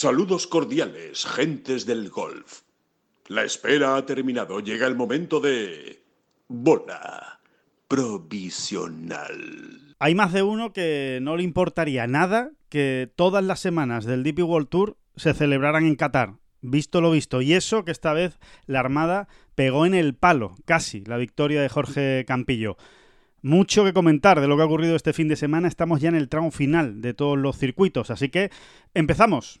Saludos cordiales, gentes del golf. La espera ha terminado. Llega el momento de... Bola provisional. Hay más de uno que no le importaría nada que todas las semanas del DP World Tour se celebraran en Qatar. Visto lo visto. Y eso que esta vez la Armada pegó en el palo, casi, la victoria de Jorge Campillo. Mucho que comentar de lo que ha ocurrido este fin de semana. Estamos ya en el tramo final de todos los circuitos. Así que empezamos.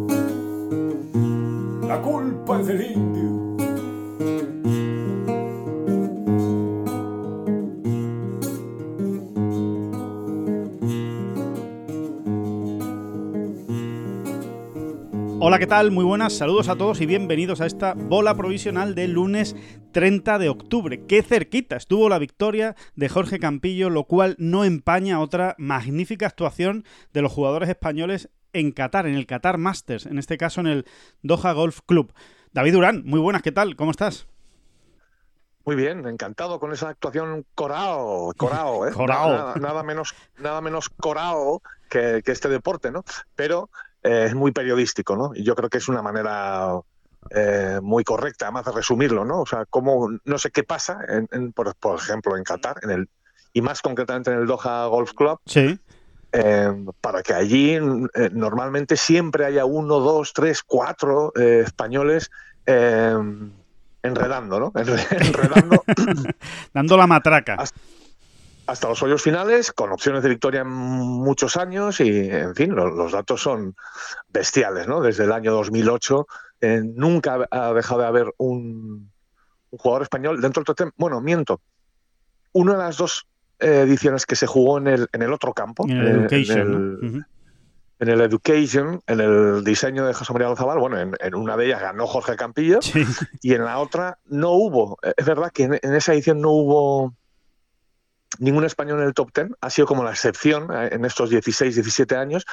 la culpa del indio. Hola, ¿qué tal? Muy buenas, saludos a todos y bienvenidos a esta bola provisional del lunes 30 de octubre. Qué cerquita estuvo la victoria de Jorge Campillo, lo cual no empaña otra magnífica actuación de los jugadores españoles en Qatar, en el Qatar Masters, en este caso en el Doha Golf Club. David Durán, muy buenas, ¿qué tal? ¿Cómo estás? Muy bien, encantado con esa actuación corao, corao, ¿eh? Corao. Nada, nada menos, nada menos corao que, que este deporte, ¿no? Pero eh, es muy periodístico, ¿no? Y yo creo que es una manera eh, muy correcta, además de resumirlo, ¿no? O sea, cómo, no sé qué pasa, en, en- por, por ejemplo, en Qatar, en el, y más concretamente en el Doha Golf Club, Sí. eh, para que allí eh, normalmente siempre haya uno, dos, tres, cuatro españoles enredando, ¿no? Enre- Enredando Dando la matraca. Hasta- hasta los hoyos finales, con opciones de victoria en muchos años y, en fin, lo- los, datos son bestiales, ¿no? Desde el año 2008 eh, nunca ha dejado de haber un, un jugador español dentro del top ten. Bueno, miento. Una de las dos eh, ediciones que se jugó en el, en el otro campo, En el eh, Education, en, ¿no? el, Ujú. en el Education, en el diseño de José María González, bueno, en, una de ellas ganó Jorge Campillo Sí. y en la otra no hubo. Es verdad que en esa edición no hubo ningún español en el top 10, ha sido como la excepción eh, en estos 16, 17 años,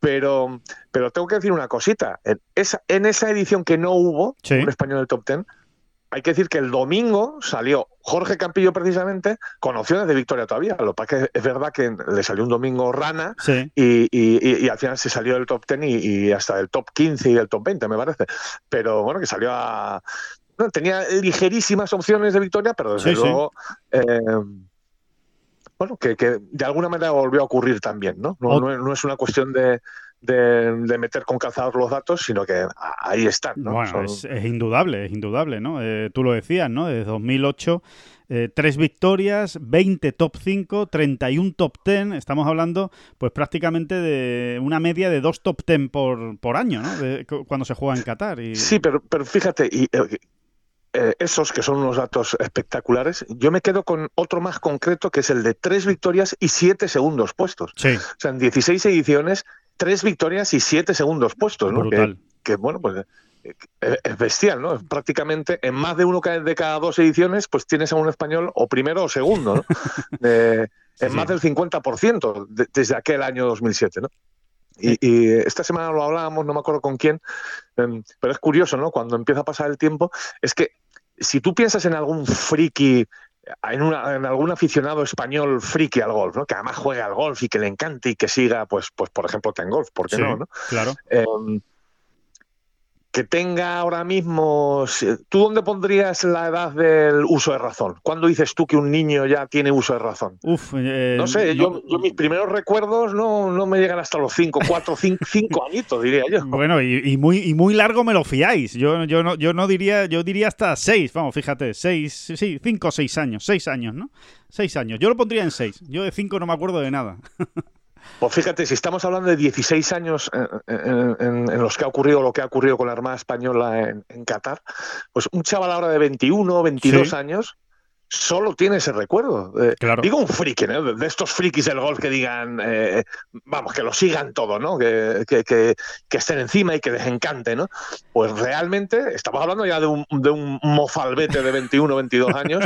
pero, pero tengo que decir una cosita, en esa, en esa edición que no hubo Sí. un español en el top 10, hay que decir que el domingo salió Jorge Campillo precisamente con opciones de victoria todavía, lo que pasa es que es verdad que le salió un domingo rana, Sí. y, y- y- al final se salió del top 10 y, y hasta del top 15 y del top 20, me parece. Pero bueno, que salió a. no, tenía ligerísimas opciones de victoria, pero desde sí. luego. eh, bueno, que, que de alguna manera volvió a ocurrir también, ¿no? No, es- no es una cuestión de, de- de meter con calzados los datos, sino que ahí están, ¿no? Bueno, Son- es, es indudable, es indudable, ¿no? Eh, tú lo decías, ¿no? Desde 2008, eh, tres victorias, 20 top 5, 31 top 10. Estamos hablando, pues prácticamente de una media de dos top 10 por, por año, ¿no? De- cu- cuando se juega en Qatar. Y... Sí, pero, pero fíjate, y, eh, esos que son unos datos espectaculares, yo me quedo con otro más concreto que es el de tres victorias y siete segundos puestos. Sí, O sea, en 16 ediciones, tres victorias y siete segundos puestos, ¿no? Que, que, bueno, pues eh, es es bestial, ¿no? Prácticamente en más de uno de cada dos ediciones, pues tienes a un español o primero o segundo, ¿no? Eh, en Sí, más del 50% de- desde aquel año 2007, ¿no? Y, y esta semana lo hablábamos, no me acuerdo con quién, em, pero es curioso, ¿no? Cuando empieza a pasar el tiempo, es que si tú piensas en algún friki, en, una- en algún aficionado español friki al golf, ¿no? Que además juegue al golf y que le encante y que siga, pues, pues por ejemplo, Ten Golf, ¿por qué Sí, no, no? claro. Em, que tenga ahora mismo. si- ¿Tú dónde pondrías la edad del uso de razón? ¿Cuándo dices tú que un niño ya tiene uso de razón? Uf, eh, No sé, no- yo, yo mis primeros recuerdos no, no me llegan hasta los 5, 4, 5 añitos, diría yo. Bueno, y, y muy, y muy largo me lo fiáis. Yo, yo, no, yo no diría, yo diría hasta seis, vamos, fíjate, seis, sí, cinco o seis años, seis años, ¿no? Seis años. Yo lo pondría en seis. Yo de cinco no me acuerdo de nada. Pues fíjate, si estamos hablando de 16 años eh, en, en- en los que ha ocurrido lo que ha ocurrido con la Armada Española en, en Qatar, pues un chaval ahora de 21, 22 Sí. años solo tiene ese recuerdo. Eh, Claro. Digo un friki, ¿no? de estos frikis del golf que digan, eh, vamos, que lo sigan todo, ¿no? Que, que, que- que estén encima y que les encante, ¿no? Pues realmente estamos hablando ya de un, de un mofalbete de 21, 22 años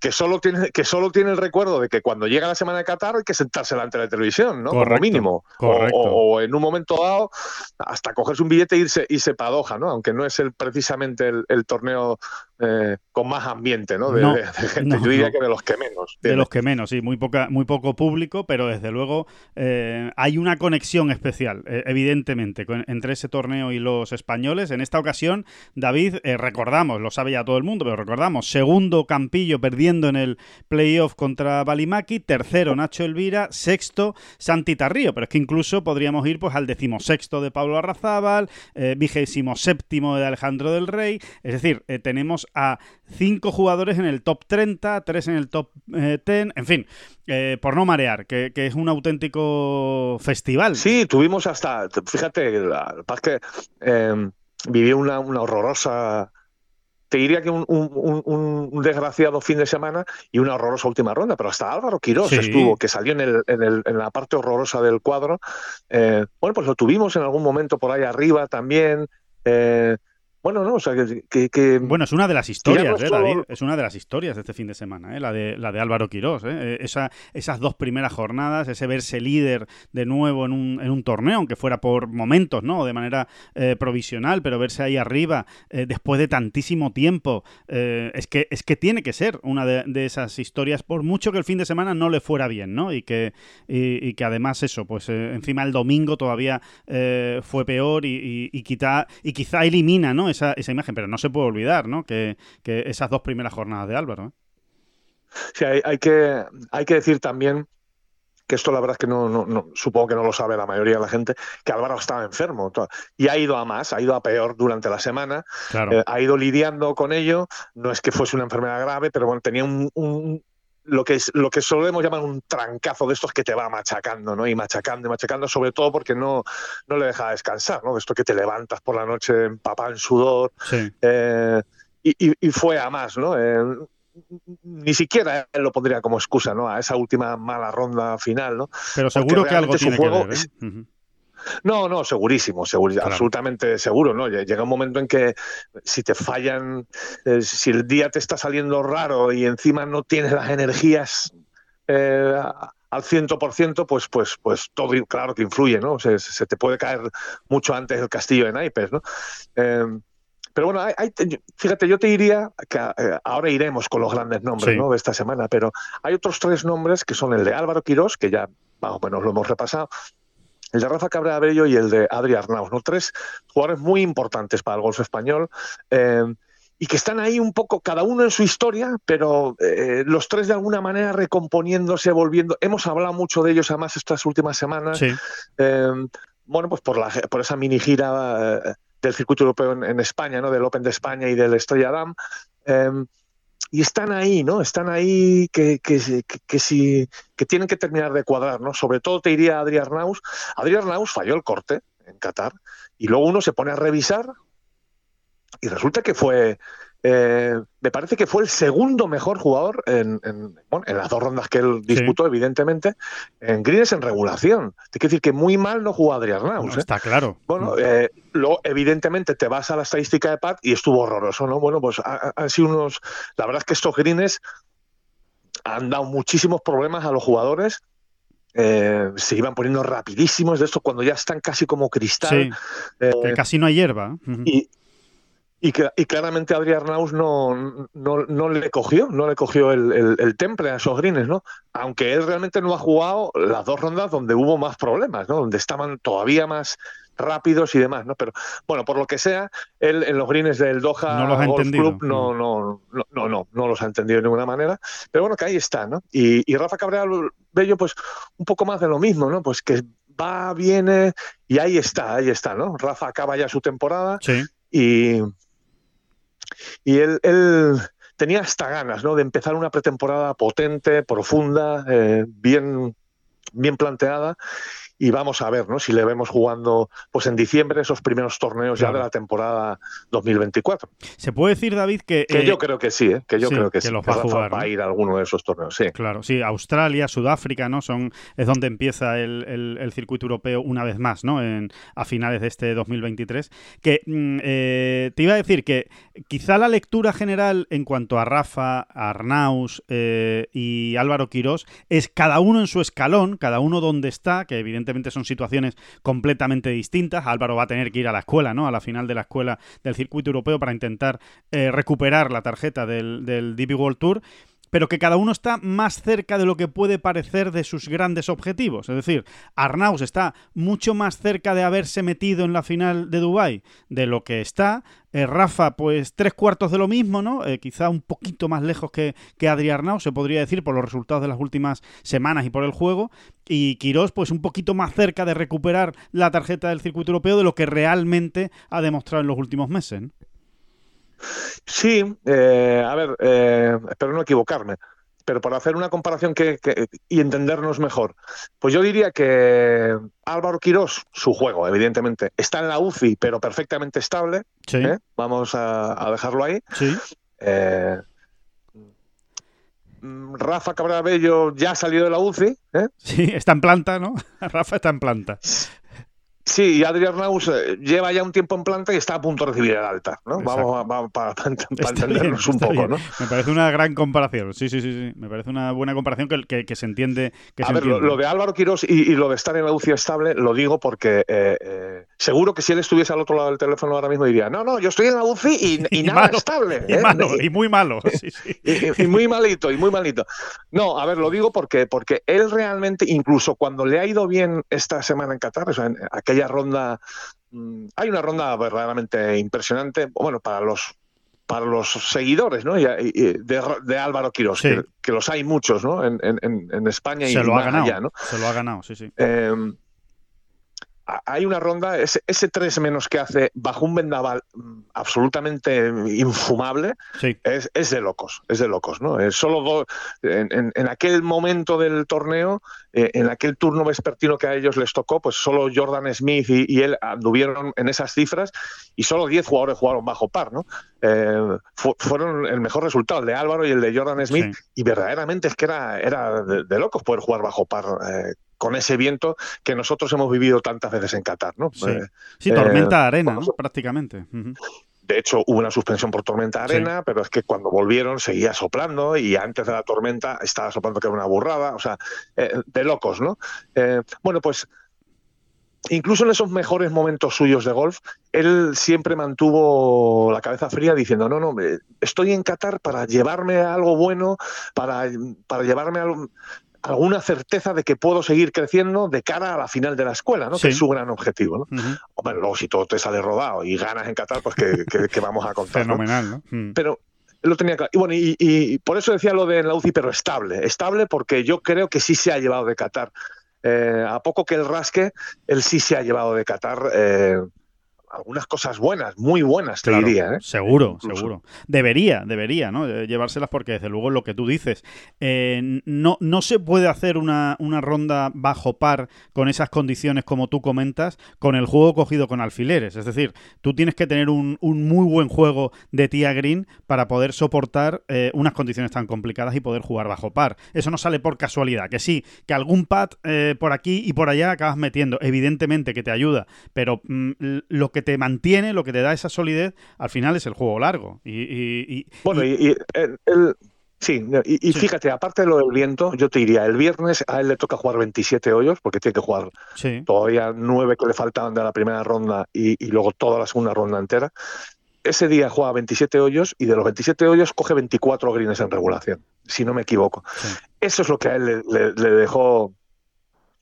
que, solo tiene, que solo tiene el recuerdo de que cuando llega la semana de Qatar hay que sentarse delante de la televisión, ¿no? Correcto, Como mínimo. O- correcto. O, o en un momento dado hasta cogerse un billete e irse, irse para Doha, ¿no? Aunque no es el, precisamente el, el torneo eh, con más ambiente, ¿no? De, No, de- de gente. no, Yo diría no. que de los que menos. De los que menos, sí, muy, poca, muy poco público, pero desde luego eh, hay una conexión especial, eh, evidentemente, con- entre ese torneo y los españoles. En esta ocasión, David, eh, recordamos, lo sabe ya todo el mundo, pero recordamos, segundo Campillo perdiendo en el playoff contra Balimaki, tercero Nacho Elvira, sexto Santi Tarrío, pero es que incluso podríamos ir pues al decimosexto de Pablo Arrazábal, vigésimo séptimo de Alejandro del Rey, es decir, tenemos a cinco jugadores en el top 30, tres en el top eh, 10, en fin, eh, por no marear, que, que es un auténtico festival. Sí, tuvimos hasta, fíjate, la, la que eh, viví una, una horrorosa, te diría que un, un- un- un desgraciado fin de semana y una horrorosa última ronda, pero hasta Álvaro Quirós Sí. estuvo, que salió en, el- en el- en la parte horrorosa del cuadro. Eh, bueno, pues lo tuvimos en algún momento por ahí arriba también. eh, bueno, no, o sea, que... que- que- Bueno, es una de las historias, ¿eh, David? Es una de las historias de este fin de semana, ¿eh? la, de, la de Álvaro Quirós. ¿eh? Eh, Esa, esas dos primeras jornadas, ese verse líder de nuevo en un, en un torneo, aunque fuera por momentos, ¿no? De manera eh, provisional, pero verse ahí arriba después de tantísimo tiempo, eh, es, que, es que tiene que ser una de, de esas historias, por mucho que el fin de semana no le fuera bien, ¿no? Y que, y, y que además eso, pues encima el domingo todavía fue peor y, y- y quizá, y quizá elimina, ¿no? Esa, esa imagen, pero no se puede olvidar, ¿no? Que, que esas dos primeras jornadas de Álvaro. ¿eh? Sí, hay, hay que, hay que decir también que esto la verdad es que no, no, no- supongo que no lo sabe la mayoría de la gente, que Álvaro estaba enfermo y ha ido a más, ha ido a peor durante la semana, Claro. eh, ha ido lidiando con ello, no es que fuese una enfermedad grave, pero bueno, tenía un, un- lo que es lo que solemos llamar un trancazo de estos que te va machacando, ¿no? Y machacando y machacando, sobre todo porque no, no le deja descansar, ¿no? Esto que te levantas por la noche empapado en sudor, sí. eh, y, y- y fue a más, ¿no? Eh, ni siquiera él lo pondría como excusa, ¿no? A esa última mala ronda final, ¿no? Pero seguro que algo tiene juego que ver. ¿eh? es- Ujú. No, no, segurísimo, Claro. absolutamente seguro, ¿no? Lle- Llega un momento en que si te fallan, eh, si el día te está saliendo raro y encima no tienes las energías eh, al 100%, pues, pues, pues todo, claro que influye, ¿no? Se, se te puede caer mucho antes el castillo de naipes, ¿no? Eh, pero bueno, hay- hay- fíjate, yo te diría que eh, ahora iremos con los grandes nombres Sí. ¿no? de esta semana, pero hay otros tres nombres que son el de Álvaro Quirós, que ya más o menos lo hemos repasado, el de Rafa Cabrera Bello y el de Adri Arnaus, ¿no? Tres jugadores muy importantes para el golf español. eh, y que están ahí un poco, cada uno en su historia, pero eh, los tres de alguna manera recomponiéndose, volviendo. Hemos hablado mucho de ellos además estas últimas semanas. Sí, Eh, bueno, pues por, la, por esa mini gira del circuito europeo en, en España, ¿no? Del Open de España y del Estrella Damm. Y están ahí, ¿no? Están ahí que, que, que, sí- que tienen que terminar de cuadrar, ¿no? Sobre todo te diría Adri Arnaus. Adri Arnaus falló el corte en Qatar y luego uno se pone a revisar y resulta que fue, eh, me parece que fue el segundo mejor jugador en, en, bueno, en las dos rondas que él disputó, evidentemente, en greens en regulación. Te quiero decir que muy mal no jugó Adri Arnaus. no, ¿eh? está claro. Bueno, eh, luego evidentemente te vas a la estadística de Pat y estuvo horroroso, ¿no? Bueno, pues ha- ha- han sido unos. La verdad es que estos greens han dado muchísimos problemas a los jugadores. Eh, se iban poniendo rapidísimos de esto cuando ya están casi como cristal. Sí, Eh, que casi no hay hierba. ¿eh? Y, y, que- y claramente Adrián Arnaus no, no, no le cogió, no le cogió el, el- el temple a esos greens, ¿no? Aunque él realmente no ha jugado las dos rondas donde hubo más problemas, ¿no? Donde estaban todavía más rápidos y demás, ¿no? Pero bueno, por lo que sea, él en los greens del Doha No los ha Golf entendido. Club no, no, no, no, no, no los ha entendido de ninguna manera. Pero bueno, que ahí está, ¿no? Y, y Rafa Cabrera Bello, pues un poco más de lo mismo, ¿no? Pues que va, viene y ahí está, ahí está, ¿no? Rafa acaba ya su temporada Sí, y, y él, tenía hasta ganas ¿no? de empezar una pretemporada potente, profunda, eh, bien, bien planteada. Y vamos a ver, ¿no? Si le vemos jugando, pues en diciembre esos primeros torneos ya de la temporada 2024. Se puede decir, David, que que yo creo que sí, ¿eh? que yo creo que, sí, los va a jugar, a ir a alguno de esos torneos, sí. Claro, sí, Australia, Sudáfrica, ¿no? Son es donde empieza el, el, circuito europeo una vez más, ¿no? En, a finales de este 2023. Que mm, eh, te iba a decir que quizá la lectura general en cuanto a Rafa, Arnaus eh, y Álvaro Quirós es cada uno en su escalón, cada uno donde está, que evidentemente son situaciones completamente distintas. Álvaro va a tener que ir a la escuela, ¿no? A la final de la escuela del circuito europeo para intentar eh, recuperar la tarjeta del, del World Tour pero que cada uno está más cerca de lo que puede parecer de sus grandes objetivos. Es decir, Arnaus está mucho más cerca de haberse metido en la final de Dubai de lo que está. Eh, Rafa, pues tres cuartos de lo mismo, ¿no? Eh, quizá un poquito más lejos que, que Adri Arnaus, se podría decir, por los resultados de las últimas semanas y por el juego. Y Quirós, pues un poquito más cerca de recuperar la tarjeta del circuito europeo de lo que realmente ha demostrado en los últimos meses. Sí, eh, a ver, eh, espero no equivocarme, pero para hacer una comparación que, y entendernos mejor, pues yo diría que Álvaro Quirós, su juego, evidentemente, está en la UCI, pero perfectamente estable. ¿eh? Vamos a, dejarlo ahí. Sí. Rafa Cabrabello ya ha salido de la UCI. Sí, está en planta, ¿no? Rafa está en planta. Sí, y Adrián Naus eh, lleva ya un tiempo en planta y está a punto de recibir el alta, ¿no? Vamos, a, para, entendernos un poco, ¿no? Me parece una gran comparación, sí, sí, sí, sí. Me parece una buena comparación que, que, se entiende. Que a ver, Lo, de Álvaro Quirós y, lo de estar en la UCI estable, lo digo porque eh, eh, seguro que si él estuviese al otro lado del teléfono ahora mismo diría, no, no, yo estoy en la UCI y, nada estable. Y, malo, y, muy malo, sí, sí. y, muy malito, y muy malito. No, a ver, lo digo porque, porque él realmente, incluso cuando le ha ido bien esta semana en Qatar, o sea, en aquella ronda, mm, hay una ronda verdaderamente impresionante, bueno, para los para los seguidores ¿no? de, Álvaro Quirós, que, los hay muchos ¿no? en, España y Se lo ha ganado, ¿no? Se lo ha ganado, sí, sí. Em, hay una ronda, ese, ese 3 menos que hace bajo un vendaval mm, absolutamente infumable, es, de locos, es de locos, ¿no? Es solo en, en, aquel momento del torneo, eh, en aquel turno vespertino que a ellos les tocó, pues solo Jordan Smith y, él anduvieron en esas cifras y solo 10 jugadores jugaron bajo par, ¿no? Eh, fueron el mejor resultado, el de Álvaro y el de Jordan Smith, y verdaderamente es que era, era de, locos poder jugar bajo par eh, con ese viento que nosotros hemos vivido tantas veces en Qatar, ¿no? Sí, eh, tormenta de eh, arena, prácticamente. De hecho, hubo una suspensión por tormenta arena, pero es que cuando volvieron seguía soplando y antes de la tormenta estaba soplando que era una burrada, o sea, eh, de locos, ¿no? bueno, pues incluso en esos mejores momentos suyos de golf, él siempre mantuvo la cabeza fría diciendo, no, no, estoy en Qatar para llevarme algo bueno, para, para llevarme algo alguna certeza de que puedo seguir creciendo de cara a la final de la escuela, ¿no? Que es su gran objetivo, ¿no? Hombre, luego si todo te sale rodado y ganas en Qatar, pues que, vamos a contar. Fenomenal, ¿no? Mm. Pero lo tenía claro. Y bueno, y, por eso decía lo de la UCI, pero estable. Estable porque yo creo que sí se ha llevado de Qatar. Eh, a poco que el rasque, él sí se ha llevado de Qatar. Eh, algunas cosas buenas, muy buenas, te diría. ¿eh? Seguro, seguro. Debería, debería, ¿no? Llevárselas porque desde luego lo que tú dices, eh, no, no se puede hacer una, una, ronda bajo par con esas condiciones como tú comentas, con el juego cogido con alfileres. Es decir, tú tienes que tener un, un muy buen juego de tía green para poder soportar eh, unas condiciones tan complicadas y poder jugar bajo par. Eso no sale por casualidad, que sí, que algún pad por aquí y por allá acabas metiendo, evidentemente que te ayuda, pero mm, lo que te mantiene, lo que te da esa solidez, al final es el juego largo. Y, bueno, y, el, sí, y, fíjate, aparte de lo del viento, yo te diría, el viernes a él le toca jugar 27 hoyos, porque tiene que jugar todavía nueve que le faltaban de la primera ronda y, luego toda la segunda ronda entera. Ese día juega 27 hoyos y de los 27 hoyos coge 24 greens en regulación, si no me equivoco. Eso es lo que a él le dejó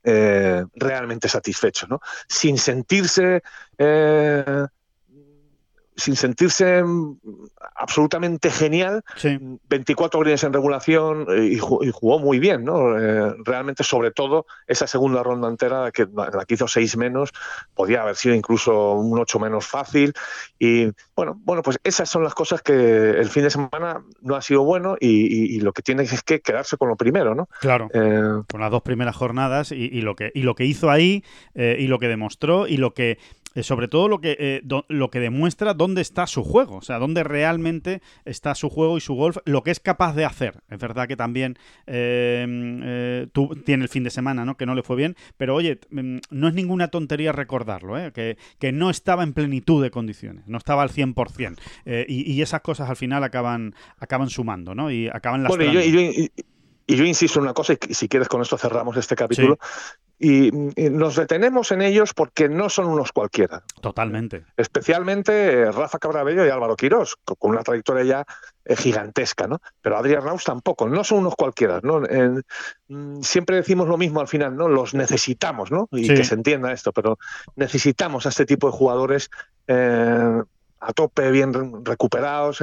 eh, realmente satisfecho, ¿no? Sin sentirse eh, sin sentirse absolutamente genial, Sí. 24 goles en regulación eh, y, ju- y jugó muy bien, ¿no? Eh, realmente, sobre todo, esa segunda ronda entera, que, la que hizo seis menos, podía haber sido incluso un 8 menos fácil. Y bueno, bueno, pues esas son las cosas que el fin de semana no ha sido bueno y, y- y lo que tiene es que quedarse con lo primero, ¿no? Claro. Eh, con las dos primeras jornadas y, y lo que y lo que hizo ahí eh, y lo que demostró y lo que sobre todo lo que eh, do- lo que demuestra dónde está su juego, o sea, dónde realmente está su juego y su golf, lo que es capaz de hacer. Es verdad que también eh, eh, tú tiene el fin de semana, ¿no? Que no le fue bien, pero oye, mm, no es ninguna tontería recordarlo, ¿eh? Que, que no estaba en plenitud de condiciones, no estaba al 100%. eh, y, y esas cosas al final acaban acaban sumando, ¿no? Y acaban Bueno, y yo, y yo- y- y yo insisto en una cosa, y si quieres con esto cerramos este capítulo, y, y nos detenemos en ellos porque no son unos cualquiera. Totalmente. Especialmente eh, Rafa Cabrabello y Álvaro Quirós, co- con una trayectoria ya eh, gigantesca, ¿no? Pero Adrián Raus tampoco, no son unos cualquiera, ¿no? Mm, siempre decimos lo mismo al final, ¿no? Los necesitamos, ¿no? Y Sí. que se entienda esto, pero necesitamos a este tipo de jugadores eh, a tope, bien re- recuperados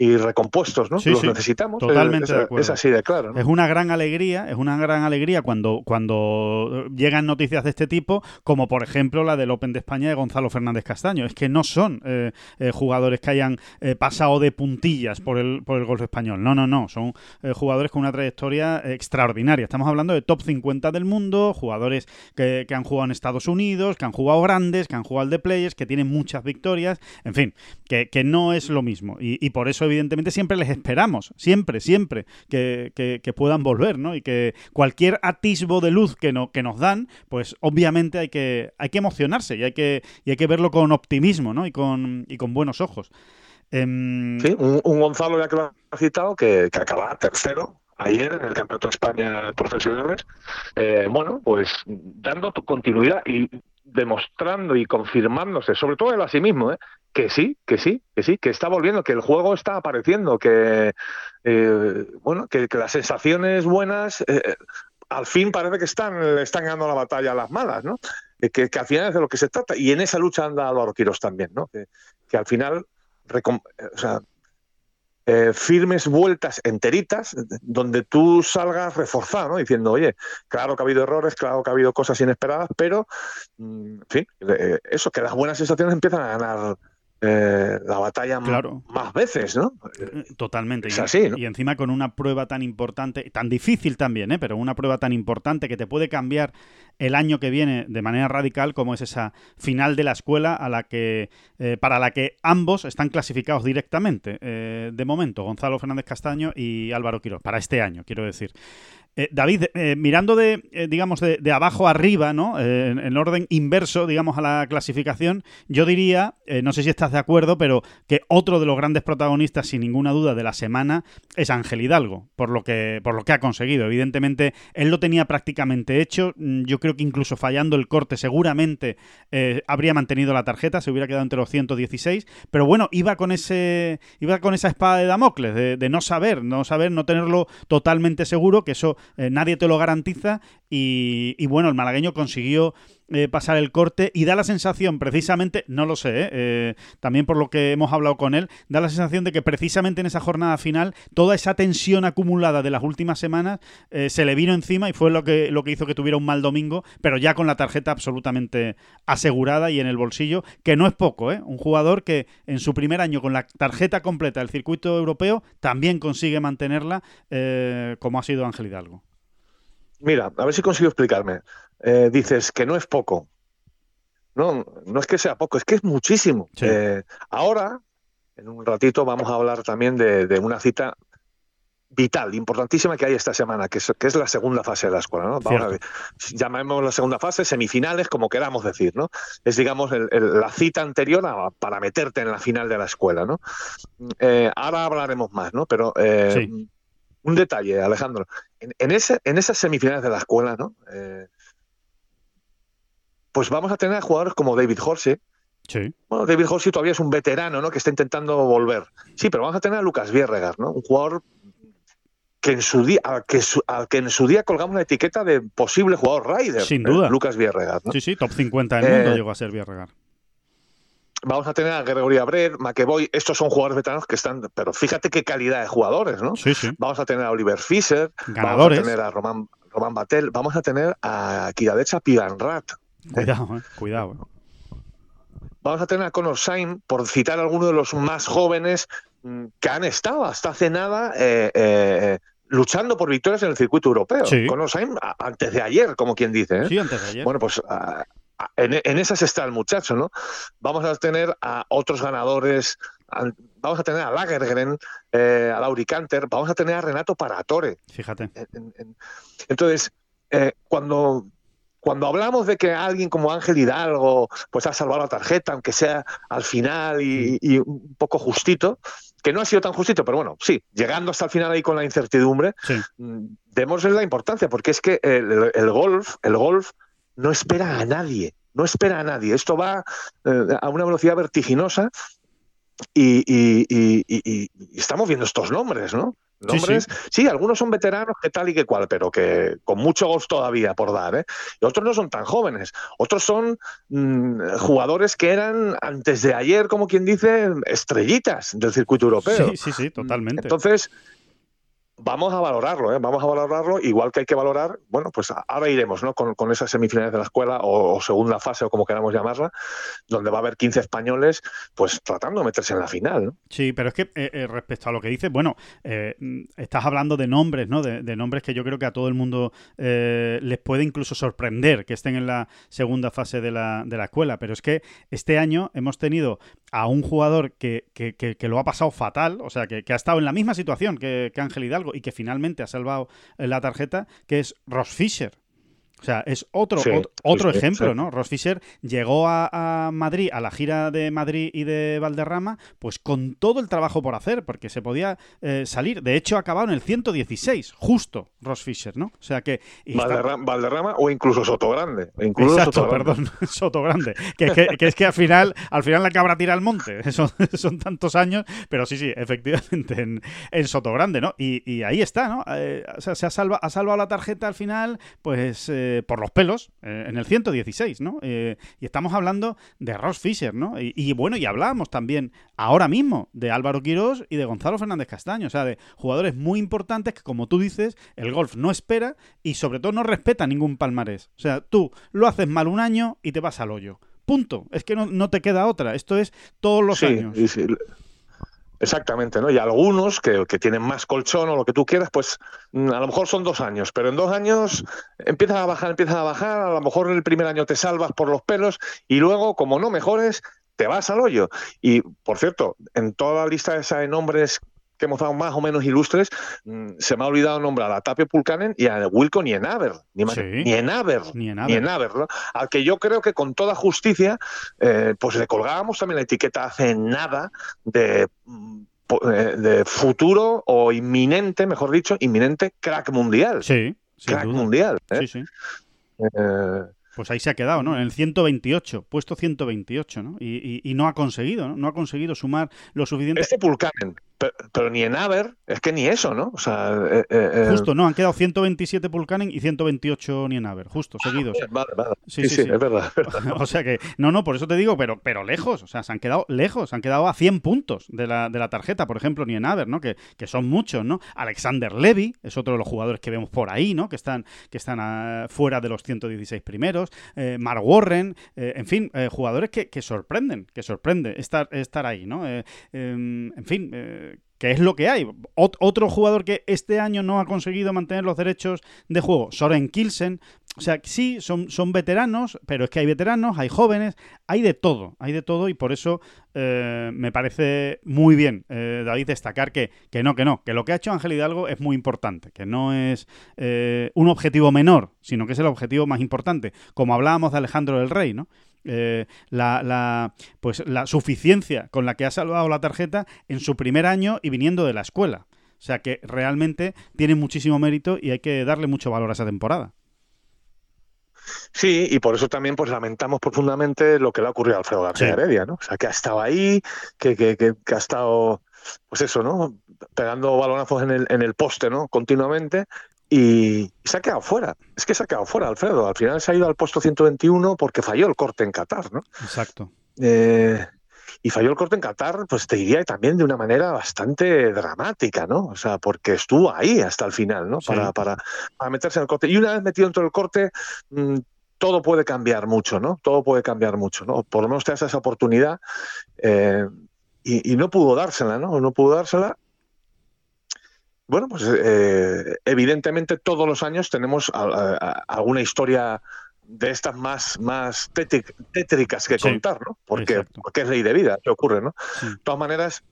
y recompuestos, ¿no? Sí, Los sí, necesitamos. totalmente es, de acuerdo. es así de claro, ¿no? Es una gran alegría, es una gran alegría cuando, cuando llegan noticias de este tipo, como por ejemplo la del Open de España de Gonzalo Fernández Castaño. Es que no son eh, eh, jugadores que hayan eh, pasado de puntillas por el, por el golf español. No, no, no. Son eh, jugadores con una trayectoria extraordinaria. Estamos hablando de top 50 del mundo, jugadores que, que han jugado en Estados Unidos, que han jugado grandes, que han jugado al de players, que tienen muchas victorias. En fin, que, que no es lo mismo. Y, y por eso, evidentemente, siempre les esperamos, siempre, siempre, que, que- que puedan volver, ¿no? Y que cualquier atisbo de luz que, no, que nos dan, pues obviamente hay que, hay que emocionarse y hay que, y hay que verlo con optimismo, ¿no? Y con, y con buenos ojos. Em, Sí, un, Gonzalo, ya que lo has citado, que, que acaba tercero ayer en el Campeonato España Profesionales. Eh, bueno, pues dando continuidad y demostrando y confirmándose, sobre todo él a sí mismo, ¿eh? que sí, que sí, que sí, que está volviendo, que el juego está apareciendo, que eh, bueno, que, las sensaciones buenas eh, al fin parece que están, están ganando la batalla a las malas, ¿no? Que, al final es de lo que se trata. Y en esa lucha anda Álvaro Quirós también, ¿no? Que, que al final o eh, firmes vueltas enteritas donde tú salgas reforzado, ¿no? Diciendo, oye, claro que ha habido errores, claro que ha habido cosas inesperadas, pero, mm, en fin, eh, eso, que las buenas sensaciones empiezan a ganar eh, la batalla Claro. más veces, ¿no? Eh, Totalmente. Es y, así, ¿no? y encima con una prueba tan importante, tan difícil también, ¿eh? pero una prueba tan importante que te puede cambiar el año que viene de manera radical, como es esa final de la escuela a la que, eh, para la que ambos están clasificados directamente. eh, de momento, Gonzalo Fernández Castaño y Álvaro Quiroz, para este año, quiero decir. Eh, David, eh, mirando de, eh, digamos, de, de abajo arriba, ¿no? En, en orden inverso, digamos, a la clasificación, yo diría, no sé si estás de acuerdo, pero que otro de los grandes protagonistas, sin ninguna duda, de la semana es Ángel Hidalgo, por lo que, por lo que ha conseguido. Evidentemente, él lo tenía prácticamente hecho. Mm, Yo creo que incluso fallando el corte, seguramente habría mantenido la tarjeta, se hubiera quedado entre los 116. Pero bueno, iba con ese, iba con esa espada de Damocles, de, de no saber, no saber, no tenerlo totalmente seguro, que eso eh, nadie te lo garantiza. Y, y bueno, el malagueño consiguió eh, pasar el corte y da la sensación, precisamente, no lo sé, ¿eh? Eh, también por lo que hemos hablado con él, da la sensación de que precisamente en esa jornada final toda esa tensión acumulada de las últimas semanas se le vino encima y fue lo que, lo que hizo que tuviera un mal domingo, pero ya con la tarjeta absolutamente asegurada y en el bolsillo, que no es poco, ¿eh? un jugador que en su primer año con la tarjeta completa del circuito europeo también consigue mantenerla como ha sido Ángel Hidalgo. Mira, a ver si consigo explicarme. Eh, dices que no es poco. No, no es que sea poco, es que es muchísimo. Sí. Eh, ahora, en un ratito, vamos a hablar también de, de una cita vital, importantísima que hay esta semana, que es, que es la segunda fase de la escuela. ¿no? Vamos a ver, llamemos la segunda fase semifinales, como queramos decir. ¿no? Es, digamos, el- el- la cita anterior a- para meterte en la final de la escuela. ¿no? Eh, ahora hablaremos más, ¿no? pero Sí. un detalle, Alejandro. En, en, ese, en esas semifinales de la escuela, ¿no? Pues vamos a tener a jugadores como David Horsey. Sí. Bueno, David Horsey todavía es un veterano, ¿no? Que está intentando volver. Sí, pero vamos a tener a Lucas Vierregas, ¿no? Un jugador que en su día, al que, su- al que en su día colgamos la etiqueta de posible jugador Ryder. Sin ¿eh? duda. Lucas Vierregas, ¿no? Sí, sí, top 50 del mundo Eh, llegó a ser Villarreal. vamos a tener a Gregory Abreu, McEvoy, estos son jugadores veteranos que están, pero fíjate qué calidad de jugadores, ¿no? Sí, sí. Vamos a tener a Oliver Fischer, Ganadores. vamos a tener a Román, Román Batel, vamos a tener a Kiradecha Piranrat, Cuidado, eh, cuidado. eh. vamos a tener a Conor Sain, por citar a alguno de los más jóvenes mm, que han estado hasta hace nada eh, luchando por victorias en el circuito europeo. Sí. Conor Sain antes de ayer, como quien dice. Sí, antes de ayer. Bueno, pues a- a- en, en esas está el muchacho, ¿no? Vamos a tener a otros ganadores, vamos a tener a Lagergren, a Lauri Canter, vamos a tener a Renato Paratore. Fíjate. En- en- en- Entonces, cuando, cuando hablamos de que alguien como Ángel Hidalgo pues ha salvado la tarjeta, aunque sea al final y, y un poco justito, que no ha sido tan justito, pero bueno, sí, llegando hasta el final ahí con la incertidumbre, Sí. mm, démosle la importancia, porque es que el, el golf, el golf no espera a nadie, no espera a nadie. Esto va eh, a una velocidad vertiginosa y estamos viendo estos nombres, ¿no? Sí, Nombres, sí, algunos son veteranos que tal y que cual, pero que con mucho golf todavía por dar, ¿eh? Y otros no son tan jóvenes. Otros son mm, jugadores que eran antes de ayer, como quien dice, estrellitas del circuito europeo. Sí, sí, sí, totalmente. Entonces, vamos a valorarlo, ¿eh? vamos a valorarlo, igual que hay que valorar, bueno, pues ahora iremos, ¿no? Con, con esas semifinales de la escuela o, segunda fase o como queramos llamarla, donde va a haber 15 españoles, pues tratando de meterse en la final. Sí, pero es que eh, eh, respecto a lo que dices, bueno, eh, estás hablando de nombres, ¿no? De, de nombres que yo creo que a todo el mundo les puede incluso sorprender que estén en la segunda fase de la, de la escuela. Pero es que este año hemos tenido a un jugador que, que- que- lo ha pasado fatal, o sea, que, ha estado en la misma situación que, Ángel Hidalgo y que finalmente ha salvado la tarjeta, que es Ross Fisher. O sea, es otro, Sí, otro sí, ejemplo, sí. ¿no? Ross Fisher llegó a, a Madrid, a la gira de Madrid y de Valderrama, pues con todo el trabajo por hacer, porque se podía eh, salir. De hecho, ha acabado en el 116, justo Ross Fisher, ¿no? O sea que... está- Valderrama, o incluso Sotogrande. Incluso Exacto, Sotogrande. perdón, Soto Grande. Que, es que, que es que al final, al final la cabra tira al monte. Son, son tantos años, pero sí, sí, efectivamente, en, en Soto Grande, ¿no? Y, y ahí está, ¿no? Eh, o sea, se ha, salva- ha salvado la tarjeta al final, pues eh, por los pelos, eh, en el 116, ¿no? Eh, y estamos hablando de Ross Fisher, ¿no? Y, y bueno, y hablábamos también ahora mismo de Álvaro Quirós y de Gonzalo Fernández Castaño, o sea, de jugadores muy importantes que, como tú dices, el golf no espera y sobre todo no respeta ningún palmarés. O sea, tú lo haces mal un año y te vas al hoyo. Punto. Es que no, no te queda otra. Esto es todos los Sí, años. sí, Exactamente, ¿no? Y algunos que, que tienen más colchón o lo que tú quieras, pues mm, a lo mejor son dos años, pero en dos años empiezas a bajar, empiezas a bajar, a lo mejor el primer año te salvas por los pelos y luego, como no mejores, te vas al hoyo. Y, por cierto, en toda la lista esa de nombres que hemos dado más o menos ilustres, mm, se me ha olvidado nombrar a Tapio Pulkanen y a Wilco Nienaber. Ni, más- Sí. Nienaber. Ni en nada. Nienaber, ¿no? Al que yo creo que con toda justicia, eh, pues le colgábamos también la etiqueta hace nada de, mm, eh, de futuro o inminente, mejor dicho, inminente crack mundial. Sí, crack duda. mundial. ¿eh? Sí, sí. Eh, Pues ahí se ha quedado, ¿no? En el 128, puesto 128, ¿no? Y, y- y no ha conseguido, ¿no? No ha conseguido sumar lo suficiente. este Pulkanen, pero, pero ni en Aver, es que ni eso, ¿no? O sea, eh, eh, eh, Justo, no, han quedado 127 Pulkanen y 128 Nienaber, justo, seguidos. Vale, vale. Sí, Sí, sí, sí, sí. es verdad. O sea que, no, no, por eso te digo, pero, pero lejos, o sea, se han quedado lejos, se han quedado a 100 puntos de la, de la tarjeta, por ejemplo, Nienaber, ¿no? Que, que son muchos, ¿no? Alexander Levy es otro de los jugadores que vemos por ahí, ¿no? Que están, que están ah, fuera de los 116 primeros, eh, Mark Warren, eh, en fin, eh, jugadores que, que sorprenden, que sorprende estar, estar ahí, ¿no? Em, en fin, que es lo que hay. Ot- otro jugador que este año no ha conseguido mantener los derechos de juego, Soren Kilsen. O sea, sí, son, son veteranos, pero es que hay veteranos, hay jóvenes, hay de todo, hay de todo y por eso eh, me parece muy bien, eh, David, destacar que, que no, que no, que lo que ha hecho Ángel Hidalgo es muy importante, que no es eh, un objetivo menor, sino que es el objetivo más importante, como hablábamos de Alejandro del Rey, ¿no? Eh, la, la, pues la suficiencia con la que ha salvado la tarjeta en su primer año y viniendo de la escuela. O sea que realmente tiene muchísimo mérito y hay que darle mucho valor a esa temporada. Sí, y por eso también pues lamentamos profundamente lo que le ha ocurrido a Alfredo García Sí. Heredia, ¿no? O sea, que ha estado ahí, que, que, que, que ha estado, pues eso, ¿no? Pegando balonazos en el, en el poste, ¿no? Continuamente. Y, se ha quedado fuera. Es que se ha quedado fuera, Alfredo. Al final se ha ido al puesto 121 porque falló el corte en Qatar, ¿no? Exacto. Eh, y falló el corte en Qatar, pues te diría también de una manera bastante dramática, ¿no? O sea, porque estuvo ahí hasta el final, ¿no? Para, para, para, meterse en el corte. Y una vez metido dentro del corte, mmm, todo puede cambiar mucho, ¿no? Todo puede cambiar mucho, ¿no? Por lo menos te das esa oportunidad eh, y, y, no pudo dársela, ¿no? No pudo dársela. Bueno, pues eh, evidentemente todos los años tenemos a, a, alguna historia de estas más, más tétricas que sí, contar, ¿no? Porque, porque, es ley de vida, que ocurre, ¿no? Sí. De todas maneras,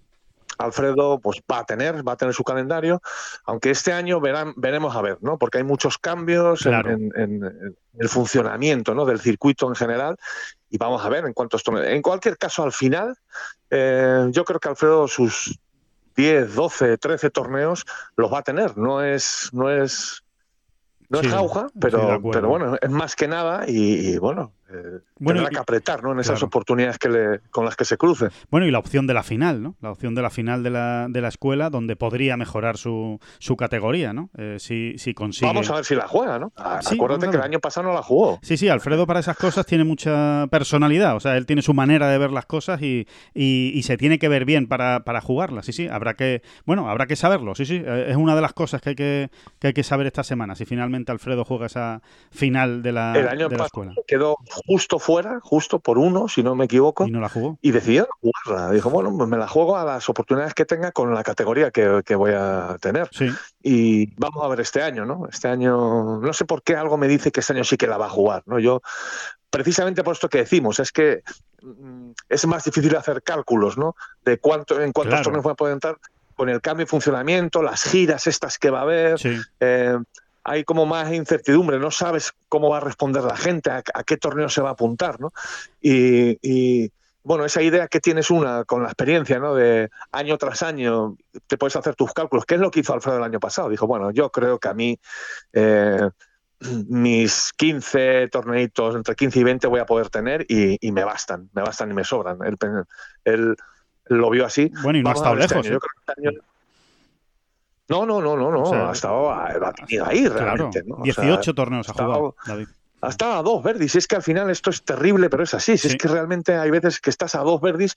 Alfredo pues va a tener, va a tener su calendario, aunque este año verán, veremos a ver, ¿no? Porque hay muchos cambios claro. en, en, en, el funcionamiento ¿no? del circuito en general y vamos a ver en cuántos torneos. En cualquier caso, al final, eh, yo creo que Alfredo sus 10, 12, 13 torneos los va a tener. No es, no es, no sí, es jauja, pero, pero bueno, es más que nada y, y bueno, eh, bueno, tendrá que apretar ¿no? en esas claro. oportunidades que le, con las que se cruce. Bueno, y la opción de la final, ¿no? La opción de la final de la, de la escuela, donde podría mejorar su, su categoría, ¿no? Eh, si, si consigue. Vamos a ver si la juega, ¿no? Ah, sí, Acuérdate que el año pasado no la jugó. Sí, sí, Alfredo para esas cosas tiene mucha personalidad. O sea, él tiene su manera de ver las cosas y, y, y se tiene que ver bien para, para, jugarlas. Sí, sí, habrá que. Bueno, habrá que saberlo. Sí, sí. Es una de las cosas que hay que, que, hay que saber esta semana. Si finalmente Alfredo juega esa final de la, el año de la escuela. Quedó justo fuera, justo por uno, si no me equivoco. Y no la jugó. Y decidió jugarla. Dijo, bueno, pues me la juego a las oportunidades que tenga con la categoría que, que voy a tener. Sí. Y vamos a ver este año, ¿no? Este año, no sé por qué algo me dice que este año sí que la va a jugar, ¿no? Yo, precisamente por esto que decimos, es que mm, es más difícil hacer cálculos, ¿no? De cuánto, en cuántos claro. torneos va a poder entrar con el cambio de funcionamiento, las giras estas que va a haber. Sí. Eh, hay como más incertidumbre, no sabes cómo va a responder la gente, a, a qué torneo se va a apuntar, ¿no? Y, y, bueno, esa idea que tienes una con la experiencia, ¿no? De año tras año te puedes hacer tus cálculos, ¿qué es lo que hizo Alfredo el año pasado? Dijo, bueno, yo creo que a mí eh, mis 15 torneitos, entre 15 y 20 voy a poder tener y, y me bastan, me bastan y me sobran. Él, él, lo vio así. Bueno, y no ha estado este lejos. Año. ¿eh? Yo creo que este año no, no, no, no, no. O sea, ha estado ha tenido ahí realmente. Claro. ¿no? 18 sea, torneos ha jugado, David. Ha estado a dos verdis. Es que al final esto es terrible, pero es así. Si sí. Es que realmente hay veces que estás a dos verdis,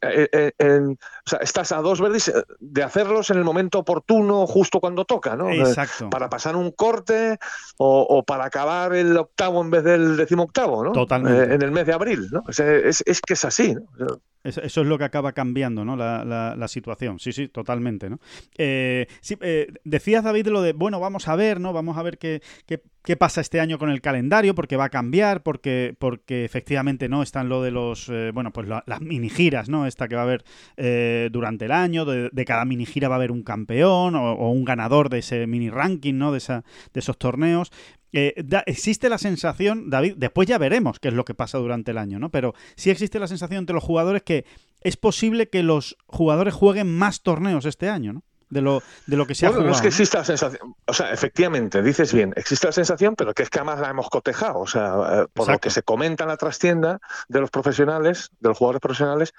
eh, eh, en, o sea, estás a dos verdis eh, de hacerlos en el momento oportuno, justo cuando toca, ¿no? Exacto. Para pasar un corte o, o para acabar el octavo en vez del decimoctavo, ¿no? Totalmente. Eh, en el mes de abril, ¿no? Es, es, es que es así, ¿no? Eso es lo que acaba cambiando, ¿no? La, la, la situación. Sí, sí, totalmente, ¿no? Eh, sí, eh, decías, David, lo de, bueno, vamos a ver, ¿no? Vamos a ver qué, qué, qué, pasa este año con el calendario, porque va a cambiar, porque, porque efectivamente, ¿no? Están lo de los, eh, bueno, pues la, las mini giras, ¿no? Esta que va a haber eh, durante el año, de, de, cada mini gira va a haber un campeón o, o, un ganador de ese mini ranking, ¿no? De, esa, de esos torneos. Eh, da, existe la sensación, David, después ya veremos qué es lo que pasa durante el año, ¿no? Pero sí existe la sensación entre los jugadores que es posible que los jugadores jueguen más torneos este año, ¿no? De lo, de lo que se bueno, ha jugado. No es que exista la sensación, o sea, efectivamente, dices bien, existe la sensación, pero que es que además la hemos cotejado, o sea, eh, por Exacto. lo que se comenta en la trastienda de los profesionales, de los jugadores profesionales,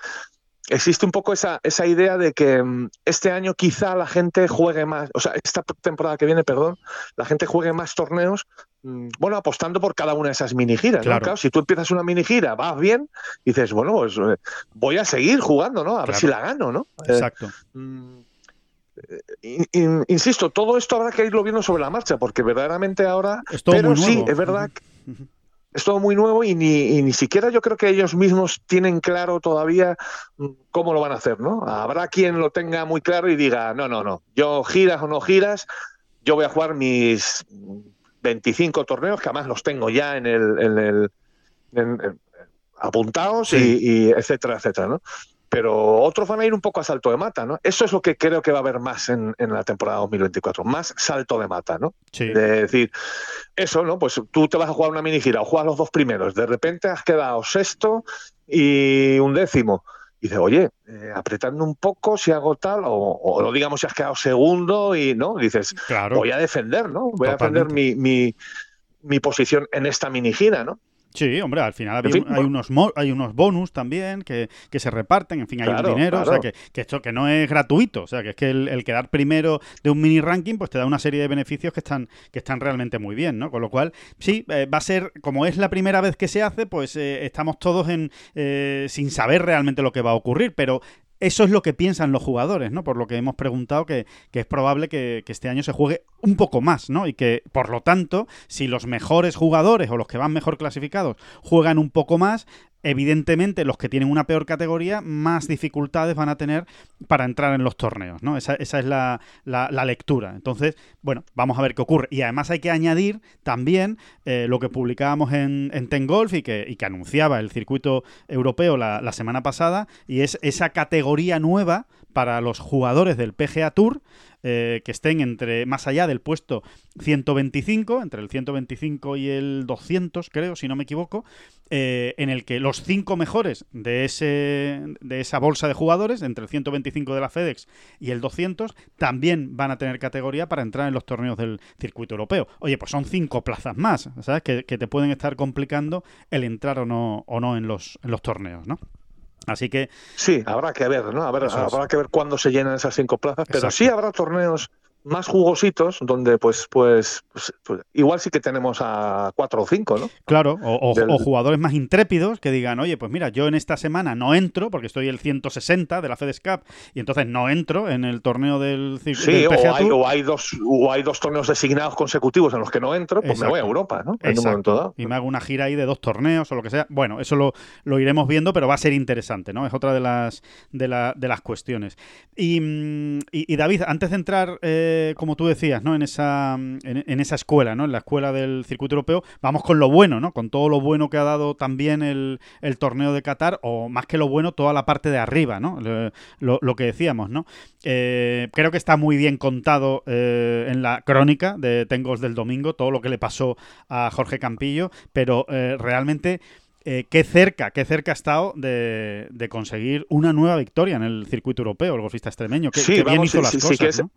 existe un poco esa, esa idea de que um, este año quizá la gente juegue más, o sea, esta temporada que viene, perdón, la gente juegue más torneos, um, bueno, apostando por cada una de esas mini giras. Claro. ¿no? claro si tú empiezas una mini gira, vas bien, y dices, bueno, pues eh, voy a seguir jugando, ¿no? A claro. ver si la gano, ¿no? Exacto. Eh, in, in, insisto, todo esto habrá que irlo viendo sobre la marcha, porque verdaderamente ahora. Es todo pero muy sí, nuevo. es verdad. Que, es todo muy nuevo y ni, y ni, siquiera yo creo que ellos mismos tienen claro todavía mm, cómo lo van a hacer, ¿no? Habrá quien lo tenga muy claro y diga, no, no, no, yo giras o no giras, yo voy a jugar mis 25 torneos, que además los tengo ya en el, en el en, en, apuntados sí. y, y, etcétera, etcétera, ¿no? Pero otros van a ir un poco a salto de mata, ¿no? Eso es lo que creo que va a haber más en, en la temporada 2024, más salto de mata, ¿no? Sí. De decir, eso, ¿no? Pues tú te vas a jugar una mini gira o juegas los dos primeros, de repente has quedado sexto y un décimo. Y dices, oye, eh, apretando un poco si hago tal, o, o, digamos si has quedado segundo y, ¿no? dices, claro. voy a defender, ¿no? Voy Totalmente. a defender mi, mi, mi posición en esta mini gira, ¿no? Sí, hombre, al final hay, unos hay unos bonus también que, se reparten, en fin, hay un dinero, o sea, que, esto que no es gratuito, o sea, que es que el, quedar primero de un mini ranking pues te da una serie de beneficios que están, que están realmente muy bien, ¿no? Con lo cual, sí, eh, va a ser, como es la primera vez que se hace, pues eh, estamos todos en eh, sin saber realmente lo que va a ocurrir, pero eso es lo que piensan los jugadores, ¿no? Por lo que hemos preguntado que, es probable que, que, este año se juegue un poco más, ¿no? Y que, por lo tanto, si los mejores jugadores o los que van mejor clasificados juegan un poco más, evidentemente los que tienen una peor categoría más dificultades van a tener para entrar en los torneos, ¿no? Esa, es la, la, lectura. Entonces, bueno, vamos a ver qué ocurre. Y además hay que añadir también eh, lo que publicábamos en, en Ten Golf y que, y que anunciaba el circuito europeo la, la semana pasada, y es esa categoría nueva para los jugadores del PGA Tour eh, que estén entre más allá del puesto 125, entre el 125 y el 200, creo, si no me equivoco, eh, en el que los cinco mejores de, ese, de esa bolsa de jugadores, entre el 125 de la FedEx y el 200, también van a tener categoría para entrar en los torneos del circuito europeo. Oye, pues son cinco plazas más, ¿sabes? Que, que te pueden estar complicando el entrar o no, o no en, los, en los torneos, ¿no? Así que. Sí, habrá que ver, ¿no? habrá que ver cuándo se llenan esas cinco plazas, pero sí habrá torneos más jugositos, donde pues, pues, pues, pues, igual sí que tenemos a cuatro o cinco, ¿no? Claro, o, jugadores más intrépidos que digan, oye, pues mira, yo en esta semana no entro porque estoy el 160 de la FedEx Cup y entonces no entro en el torneo del, sí, o, hay, o, hay, dos, o hay dos torneos designados consecutivos en los que no entro, pues me voy a Europa, ¿no? En un momento dado. Y me hago una gira ahí de dos torneos o lo que sea. Bueno, eso lo, lo iremos viendo, pero va a ser interesante, ¿no? Es otra de las, de, la, de las cuestiones. Y, mm, y, David, antes de entrar... Eh, como tú decías, ¿no? En esa, en, esa escuela, ¿no? En la escuela del circuito europeo, vamos con lo bueno, ¿no? Con todo lo bueno que ha dado también el, torneo de Qatar, o más que lo bueno, toda la parte de arriba, ¿no? Lo, que decíamos, ¿no? Eh, creo que está muy bien contado eh, en la crónica de Tengos del domingo, todo lo que le pasó a Jorge Campillo, pero eh, realmente... qué cerca, qué cerca ha estado de, conseguir una nueva victoria en el circuito europeo, el golfista extremeño. que bien hizo las cosas, ¿no?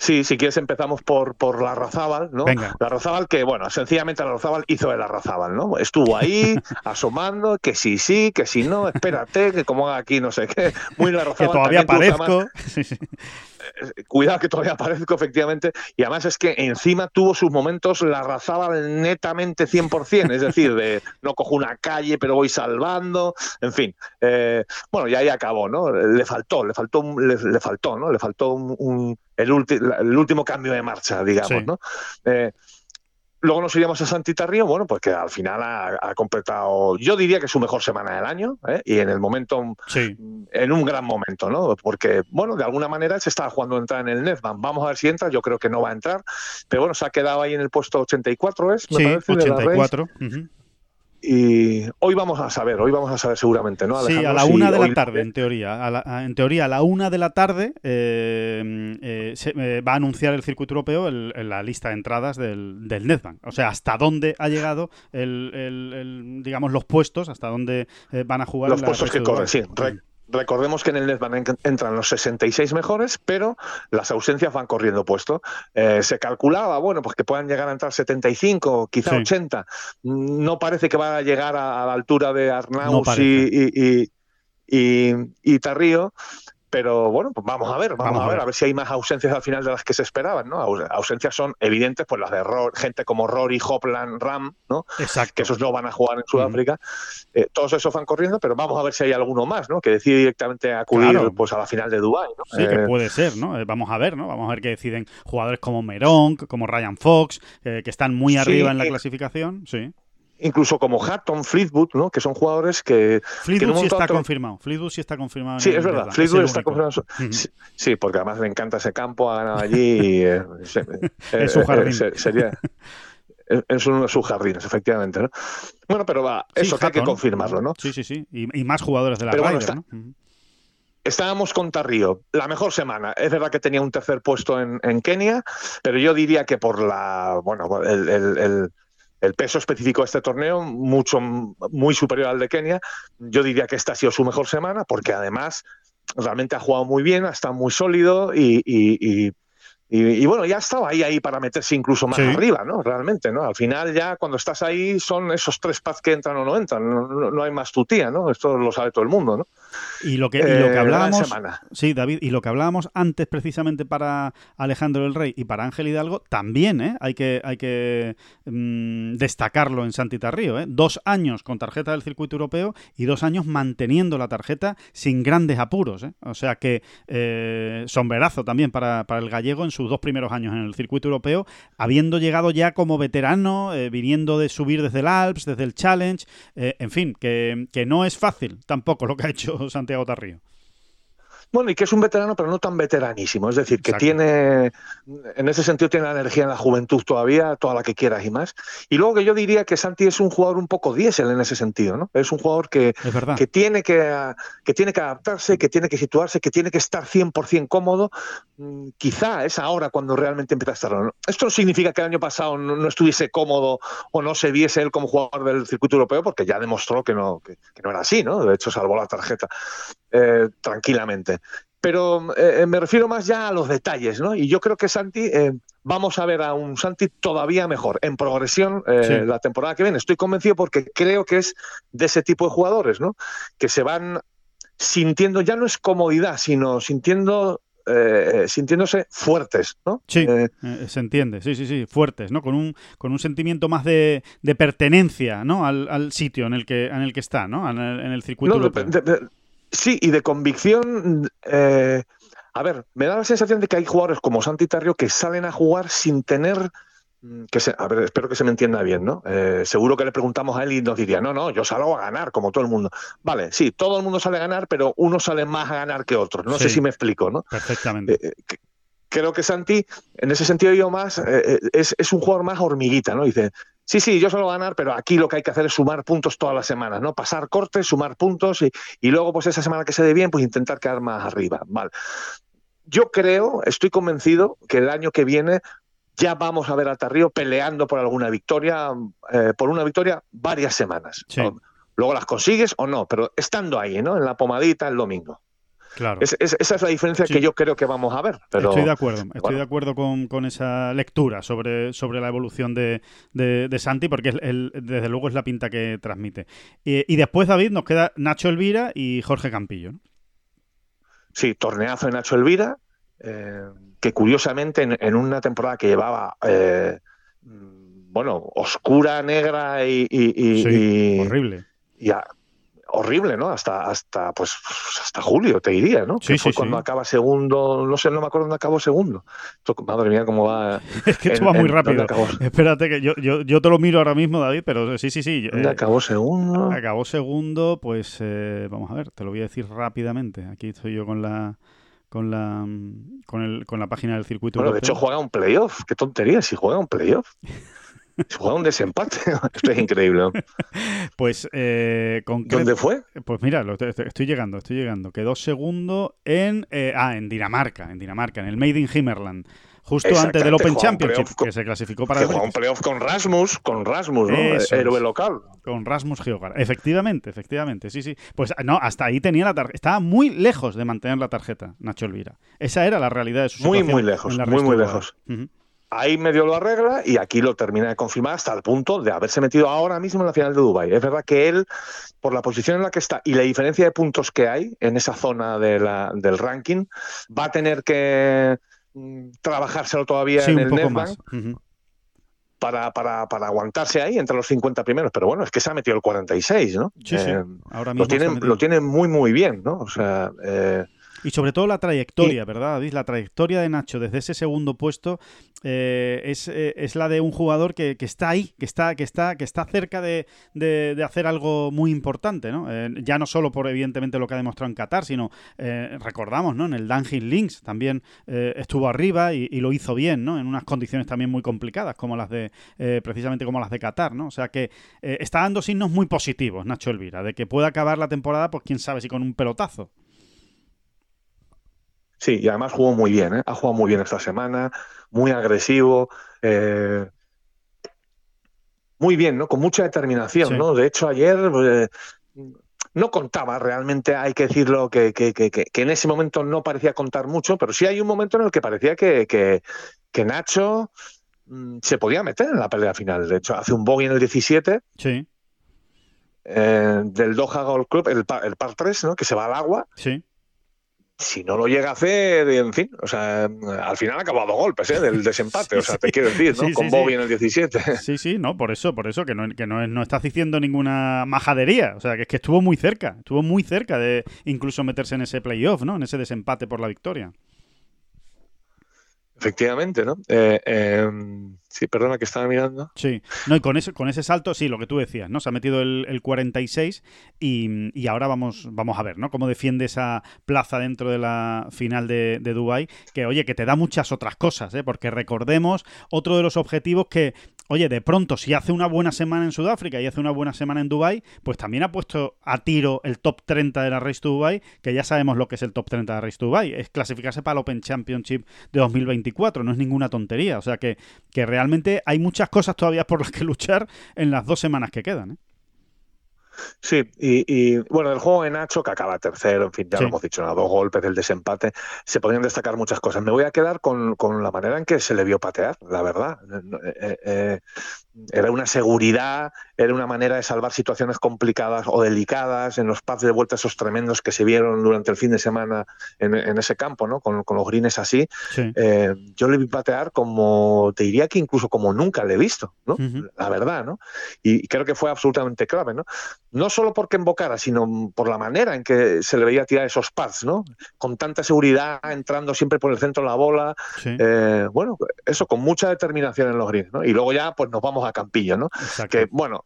Sí, si quieres empezamos por, por la Razábal, ¿no? La Razábal que, bueno, sencillamente la Razábal hizo el Razábal, ¿no? Estuvo ahí asomando, que sí, sí, que sí, no, espérate, que como aquí no sé qué, muy la Razábal. que todavía aparezco. Eh, cuidado que todavía aparezco, efectivamente, y además es que encima tuvo sus momentos la Razábal netamente 100%, es decir, de no cojo una calle pero voy salvando, en fin. Eh, bueno, y ahí acabó, ¿no? Le faltó, le faltó, le, faltó, ¿no? Le faltó un el, el último cambio de marcha, digamos, ¿no? Eh, luego nos iríamos a Santita Río, bueno, pues que al final ha, completado, yo diría que su mejor semana del año, ¿eh? y en el momento, en un gran momento, ¿no? Porque, bueno, de alguna manera se está jugando a entrar en el Netman. Vamos a ver si entra, yo creo que no va a entrar, pero bueno, se ha quedado ahí en el puesto 84, ¿es? Me sí, parece, 84. Y hoy vamos a saber, hoy vamos a saber seguramente, ¿no? sí, a la una de la tarde, en teoría. en teoría, a la una de la tarde eh, eh, se, eh, va a anunciar el circuito europeo en la lista de entradas del, del Netbank. O sea, hasta dónde ha llegado el, digamos, los puestos, hasta dónde van a jugar. Los puestos que corren, sí. Recordemos que en el Netman entran los 66 mejores, pero las ausencias van corriendo puesto. Eh, se calculaba, bueno, pues que puedan llegar a entrar 75, quizá 80. No parece que va a llegar a, la altura de Arnaus y, y, y, Tarrío, pero bueno, pues vamos a ver, vamos, a, ver, a ver si hay más ausencias al final de las que se esperaban, ¿no? Ausencias son evidentes, pues las de gente como Rory, Hopland, Ram, ¿no? Exacto. Que esos no van a jugar en Sudáfrica. Eh, todos esos van corriendo, pero vamos a ver si hay alguno más, ¿no? Que decide directamente acudir pues a la final de Dubái, ¿no? Sí, que eh, puede ser, ¿no? Eh, vamos a ver, ¿no? Vamos a ver qué deciden jugadores como Merón, como Ryan Fox, que están muy arriba en la clasificación, sí incluso como Hatton, Fleetwood, ¿no? que son jugadores que... Fleetwood sí está confirmado. Fleetwood sí está confirmado. Sí, es verdad. Fleetwood está confirmado. sí, porque además le encanta ese campo, ha ganado allí y... Eh, es su jardín. sería... Es uno de sus jardines, efectivamente. ¿no? Bueno, pero va, eso hay que confirmarlo, ¿no? Sí, sí, sí. Y, más jugadores de la pero ¿no? Estábamos con Tarrío, la mejor semana. Es verdad que tenía un tercer puesto en, en Kenia, pero yo diría que por la, bueno, el, el peso específico de este torneo, mucho, muy superior al de Kenia. Yo diría que esta ha sido su mejor semana, porque además realmente ha jugado muy bien, ha estado muy sólido y, Y, bueno, ya estaba ahí, ahí para meterse incluso más arriba, ¿no? Realmente, ¿no? Al final ya cuando estás ahí son esos tres pads que entran o no entran, no, hay más tutía, ¿no? Esto lo sabe todo el mundo, ¿no? Y lo que, y lo que eh, hablábamos, sí, David, y lo que hablábamos antes precisamente para Alejandro el Rey y para Ángel Hidalgo, también, ¿eh? Hay que, hay que mm, destacarlo en Santita Río, ¿eh? Dos años con tarjeta del circuito europeo y dos años manteniendo la tarjeta sin grandes apuros, ¿eh? O sea que eh, sombrerazo también para, para el gallego en su sus dos primeros años en el circuito europeo, habiendo llegado ya como veterano, eh, viniendo de subir desde el Alps, desde el Challenge, en fin, que, que no es fácil tampoco lo que ha hecho Santiago Tarrío. Bueno, y que es un veterano, pero no tan veteranísimo. Es decir, que tiene, en ese sentido, tiene la energía en la juventud todavía, toda la que quieras y más. Y luego que yo diría que Santi es un jugador un poco diésel en ese sentido, ¿no? Es un jugador que, que, tiene, que, que tiene que adaptarse, que tiene que situarse, que tiene que estar 100% cómodo. Mm, quizá es ahora cuando realmente empieza a estar. Esto no significa que el año pasado no, estuviese cómodo o no se viese él como jugador del circuito europeo, porque ya demostró que no, que, que no era así, ¿no? De hecho, salvó la tarjeta. Eh, tranquilamente. Pero eh, me refiero más ya a los detalles, ¿no? Y yo creo que Santi, eh, vamos a ver a un Santi todavía mejor, en progresión la temporada que viene. Estoy convencido porque creo que es de ese tipo de jugadores, ¿no? Que se van sintiendo, ya no es comodidad, sino sintiendo sintiéndose fuertes, ¿no? Sí, se entiende, sí, sí, sí, fuertes, ¿no? Con un, con un sentimiento más de, pertenencia, ¿no? Al, sitio en el que, en el que está, ¿no? En el, circuito Sí, y de convicción, eh, a ver, me da la sensación de que hay jugadores como Santi Tarrio que salen a jugar sin tener mm, que se, a ver, espero que se me entienda bien, ¿no? Eh, seguro que le preguntamos a él y nos diría, no, no, yo salgo a ganar, como todo el mundo. Vale, sí, todo el mundo sale a ganar, pero uno sale más a ganar que otro. No sé si me explico, ¿no? Perfectamente. Eh, creo que Santi, en ese sentido yo más, es, es, un jugador más hormiguita, ¿no? Dice, Sí, sí, yo solo ganar, pero aquí lo que hay que hacer es sumar puntos todas las semanas, ¿no? Pasar cortes, sumar puntos y, luego, pues esa semana que se dé bien, pues intentar quedar más arriba. Vale. Yo creo, estoy convencido que el año que viene ya vamos a ver a Tarrío peleando por alguna victoria, eh, por una victoria varias semanas. Luego las consigues o no, pero estando ahí, ¿no? En la pomadita el domingo. Claro. esa es la diferencia que yo creo que vamos a ver. Pero, estoy de acuerdo, estoy de acuerdo con, esa lectura sobre, sobre la evolución de, de, Santi, porque desde luego es la pinta que transmite. Y, después, David, nos queda Nacho Elvira y Jorge Campillo. Sí, torneazo de Nacho Elvira, eh, que curiosamente en, una temporada que llevaba, eh, bueno, oscura, negra y... horrible. Y horrible, ¿no? Hasta, hasta, pues, hasta julio, te diría, ¿no? Sí, que fue cuando acaba segundo, no sé, no me acuerdo dónde acabó segundo. madre mía, cómo va. es que esto va muy rápido. Espérate, que yo, yo, yo, te lo miro ahora mismo, David, pero sí, sí, sí. ¿Dónde eh, acabó segundo? Acabó segundo, pues eh, vamos a ver, te lo voy a decir rápidamente. Aquí estoy yo con la con la con, el, con la página del circuito. Bueno, de hecho juega un playoff, qué tontería, si juega un playoff. Jugó un desempate. Esto es increíble. Pues, eh, ¿dónde fue? Pues mira, estoy llegando, estoy llegando. Quedó segundo en, eh, ah, en Dinamarca, en Dinamarca, en el Made in Himmerland. Justo antes del Open Championship, que se clasificó para que el un playoff con Rasmus, con Rasmus, ¿no? héroe local. Con Rasmus Geogar. Efectivamente, efectivamente, sí, sí. Pues no, hasta ahí tenía la tarjeta. Estaba muy lejos de mantener la tarjeta, Nacho Elvira. Esa era la realidad de su Muy, muy lejos, muy, muy lejos ahí medio lo arregla y aquí lo termina de confirmar hasta el punto de haberse metido ahora mismo en la final de Dubai. Es verdad que él, por la posición en la que está y la diferencia de puntos que hay en esa zona de la, del ranking, va a tener que mm, trabajárselo todavía en el Netbank. Para, para, para, aguantarse ahí entre los 50 primeros. Pero bueno, es que se ha metido el 46, ¿no? Sí, sí. Eh, Ahora mismo lo tienen, lo tienen muy, muy bien, ¿no? O sea, eh, y sobre todo la trayectoria, ¿verdad, David? La trayectoria de Nacho desde ese segundo puesto eh, eh, es, la de un jugador que, está ahí, que está, que está, que está cerca de, hacer algo muy importante, ¿no? Eh, ya no solo por evidentemente lo que ha demostrado en Qatar, sino recordamos, ¿no? En el Dungeon Links también estuvo arriba y, lo hizo bien, ¿no? En unas condiciones también muy complicadas, como las de precisamente como las de Qatar, ¿no? O sea que está dando signos muy positivos, Nacho Elvira, de que pueda acabar la temporada, pues quién sabe si con un pelotazo. Sí, y además jugó muy bien, ¿eh? ha jugado muy bien esta semana, muy agresivo, eh, muy bien, ¿no? Con mucha determinación, ¿no? De hecho, ayer, eh, no contaba realmente, hay que decirlo, que, que, que, que, en ese momento no parecía contar mucho, pero sí hay un momento en el que parecía que, que, Nacho mm, se podía meter en la pelea final. De hecho, hace un bogey en el 17. Sí. Eh, del Doha Golf Club, el, el par 3, ¿no? que se va al agua. Sí si no lo llega a hacer, en fin, o sea, al final ha acabado golpes ¿eh? del desempate, o sea, te quiero decir, ¿no? Con Bobby en el 17. Sí, sí, no, por eso, por eso, que no, que no, no estás diciendo ninguna majadería, o sea, que es que estuvo muy cerca, estuvo muy cerca de incluso meterse en ese playoff, ¿no? En ese desempate por la victoria. Efectivamente, ¿no? Eh, em, sí, perdona que estaba mirando. Sí, no, y con ese, con ese salto, sí, lo que tú decías, ¿no? Se ha metido el, 46 y, y, ahora vamos, vamos a ver, ¿no? Cómo defiende esa plaza dentro de la final de, de Dubái, que oye, que te da muchas otras cosas, ¿eh? Porque recordemos otro de los objetivos que oye, de pronto, si hace una buena semana en Sudáfrica y hace una buena semana en Dubai, pues también ha puesto a tiro el top 30 de la Race to Dubai, que ya sabemos lo que es el top 30 de la Race to Dubai, es clasificarse para el Open Championship de 2024, no es ninguna tontería, o sea que, que realmente hay muchas cosas todavía por las que luchar en las dos semanas que quedan. ¿eh? Sí, y, bueno, el juego de Nacho, que acaba tercero, en fin, ya lo hemos dicho, dos golpes del desempate, se podrían destacar muchas cosas. Me voy a quedar con, la manera en que se le vio patear, la verdad. Eh, eh, eh, era una seguridad, era una manera de salvar situaciones complicadas o delicadas en los pads de vuelta esos tremendos que se vieron durante el fin de semana en, ese campo, ¿no? Con, los greens así. yo le vi patear como, te diría que incluso como nunca le he visto, ¿no? La verdad, ¿no? Y, y creo que fue absolutamente clave, ¿no? no solo porque invocara, sino por la manera en que se le veía tirar esos pads, ¿no? Con tanta seguridad, entrando siempre por el centro de la bola. Eh, bueno, eso con mucha determinación en los greens, ¿no? Y luego ya, pues nos vamos a Campillo, ¿no? Que, bueno,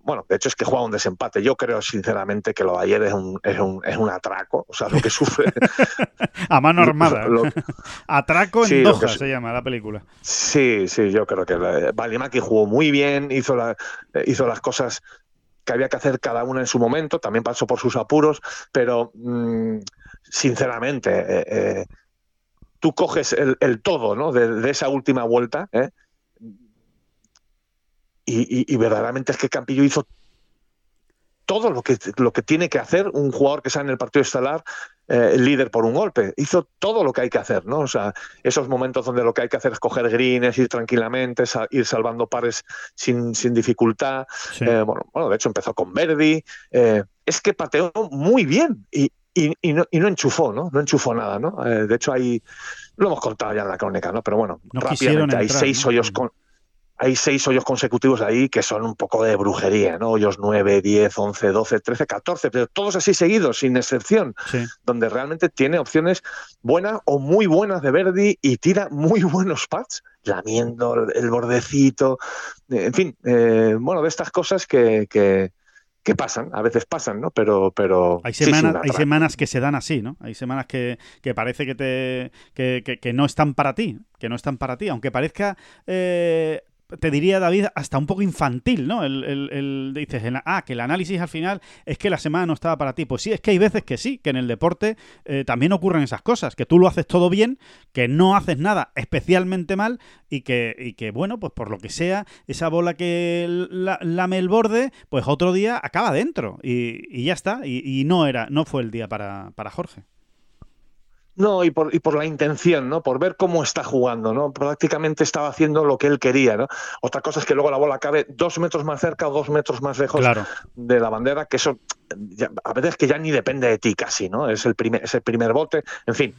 bueno, de hecho es que juega un desempate. Yo creo sinceramente que lo de ayer es un, es un, es un atraco, o sea, lo que sufre. a mano armada. atraco en Doha se llama la película. Sí, sí, yo creo que Balimaki jugó muy bien, hizo, la, hizo las cosas que había que hacer cada una en su momento, también pasó por sus apuros, pero mm, sinceramente, eh, eh, tú coges el, todo ¿no? de, esa última vuelta ¿eh? Y, y, verdaderamente es que Campillo hizo todo lo que, lo que tiene que hacer un jugador que sale en el partido estelar eh, líder por un golpe. Hizo todo lo que hay que hacer, ¿no? O sea, esos momentos donde lo que hay que hacer es coger greens, ir tranquilamente, ir salvando pares sin, sin dificultad. Eh, bueno, bueno, de hecho empezó con Verdi. Eh, es que pateó muy bien y, y, y, no, y, no, enchufó, ¿no? No enchufó nada, ¿no? de hecho, hay, lo hemos contado ya en la crónica, ¿no? Pero bueno, rápidamente hay seis hoyos con hay seis hoyos consecutivos ahí que son un poco de brujería, ¿no? Hoyos 9, 10, 11, 12, 13, 14, pero todos así seguidos, sin excepción, donde realmente tiene opciones buenas o muy buenas de Verdi y tira muy buenos pads, lamiendo el bordecito, en fin, eh, bueno, de estas cosas que, que, pasan, a veces pasan, ¿no? Pero, pero hay semanas, hay semanas que se dan así, ¿no? Hay semanas que, que parece que te que, que, no están para ti, que no están para ti, aunque parezca eh, te diría David, hasta un poco infantil, ¿no? El, el, dices, ah, que el análisis al final es que la semana no estaba para ti. Pues sí, es que hay veces que sí, que en el deporte eh, también ocurren esas cosas, que tú lo haces todo bien, que no haces nada especialmente mal y que, y que bueno, pues por lo que sea, esa bola que lame el borde, pues otro día acaba dentro y, y ya está. Y, y, no era, no fue el día para, para Jorge. No, y por, y por la intención, ¿no? Por ver cómo está jugando, ¿no? Prácticamente estaba haciendo lo que él quería, ¿no? Otra cosa es que luego la bola cabe dos metros más cerca o dos metros más lejos de la bandera, que eso a veces que ya ni depende de ti casi, ¿no? Es el primer, es el primer bote, en fin,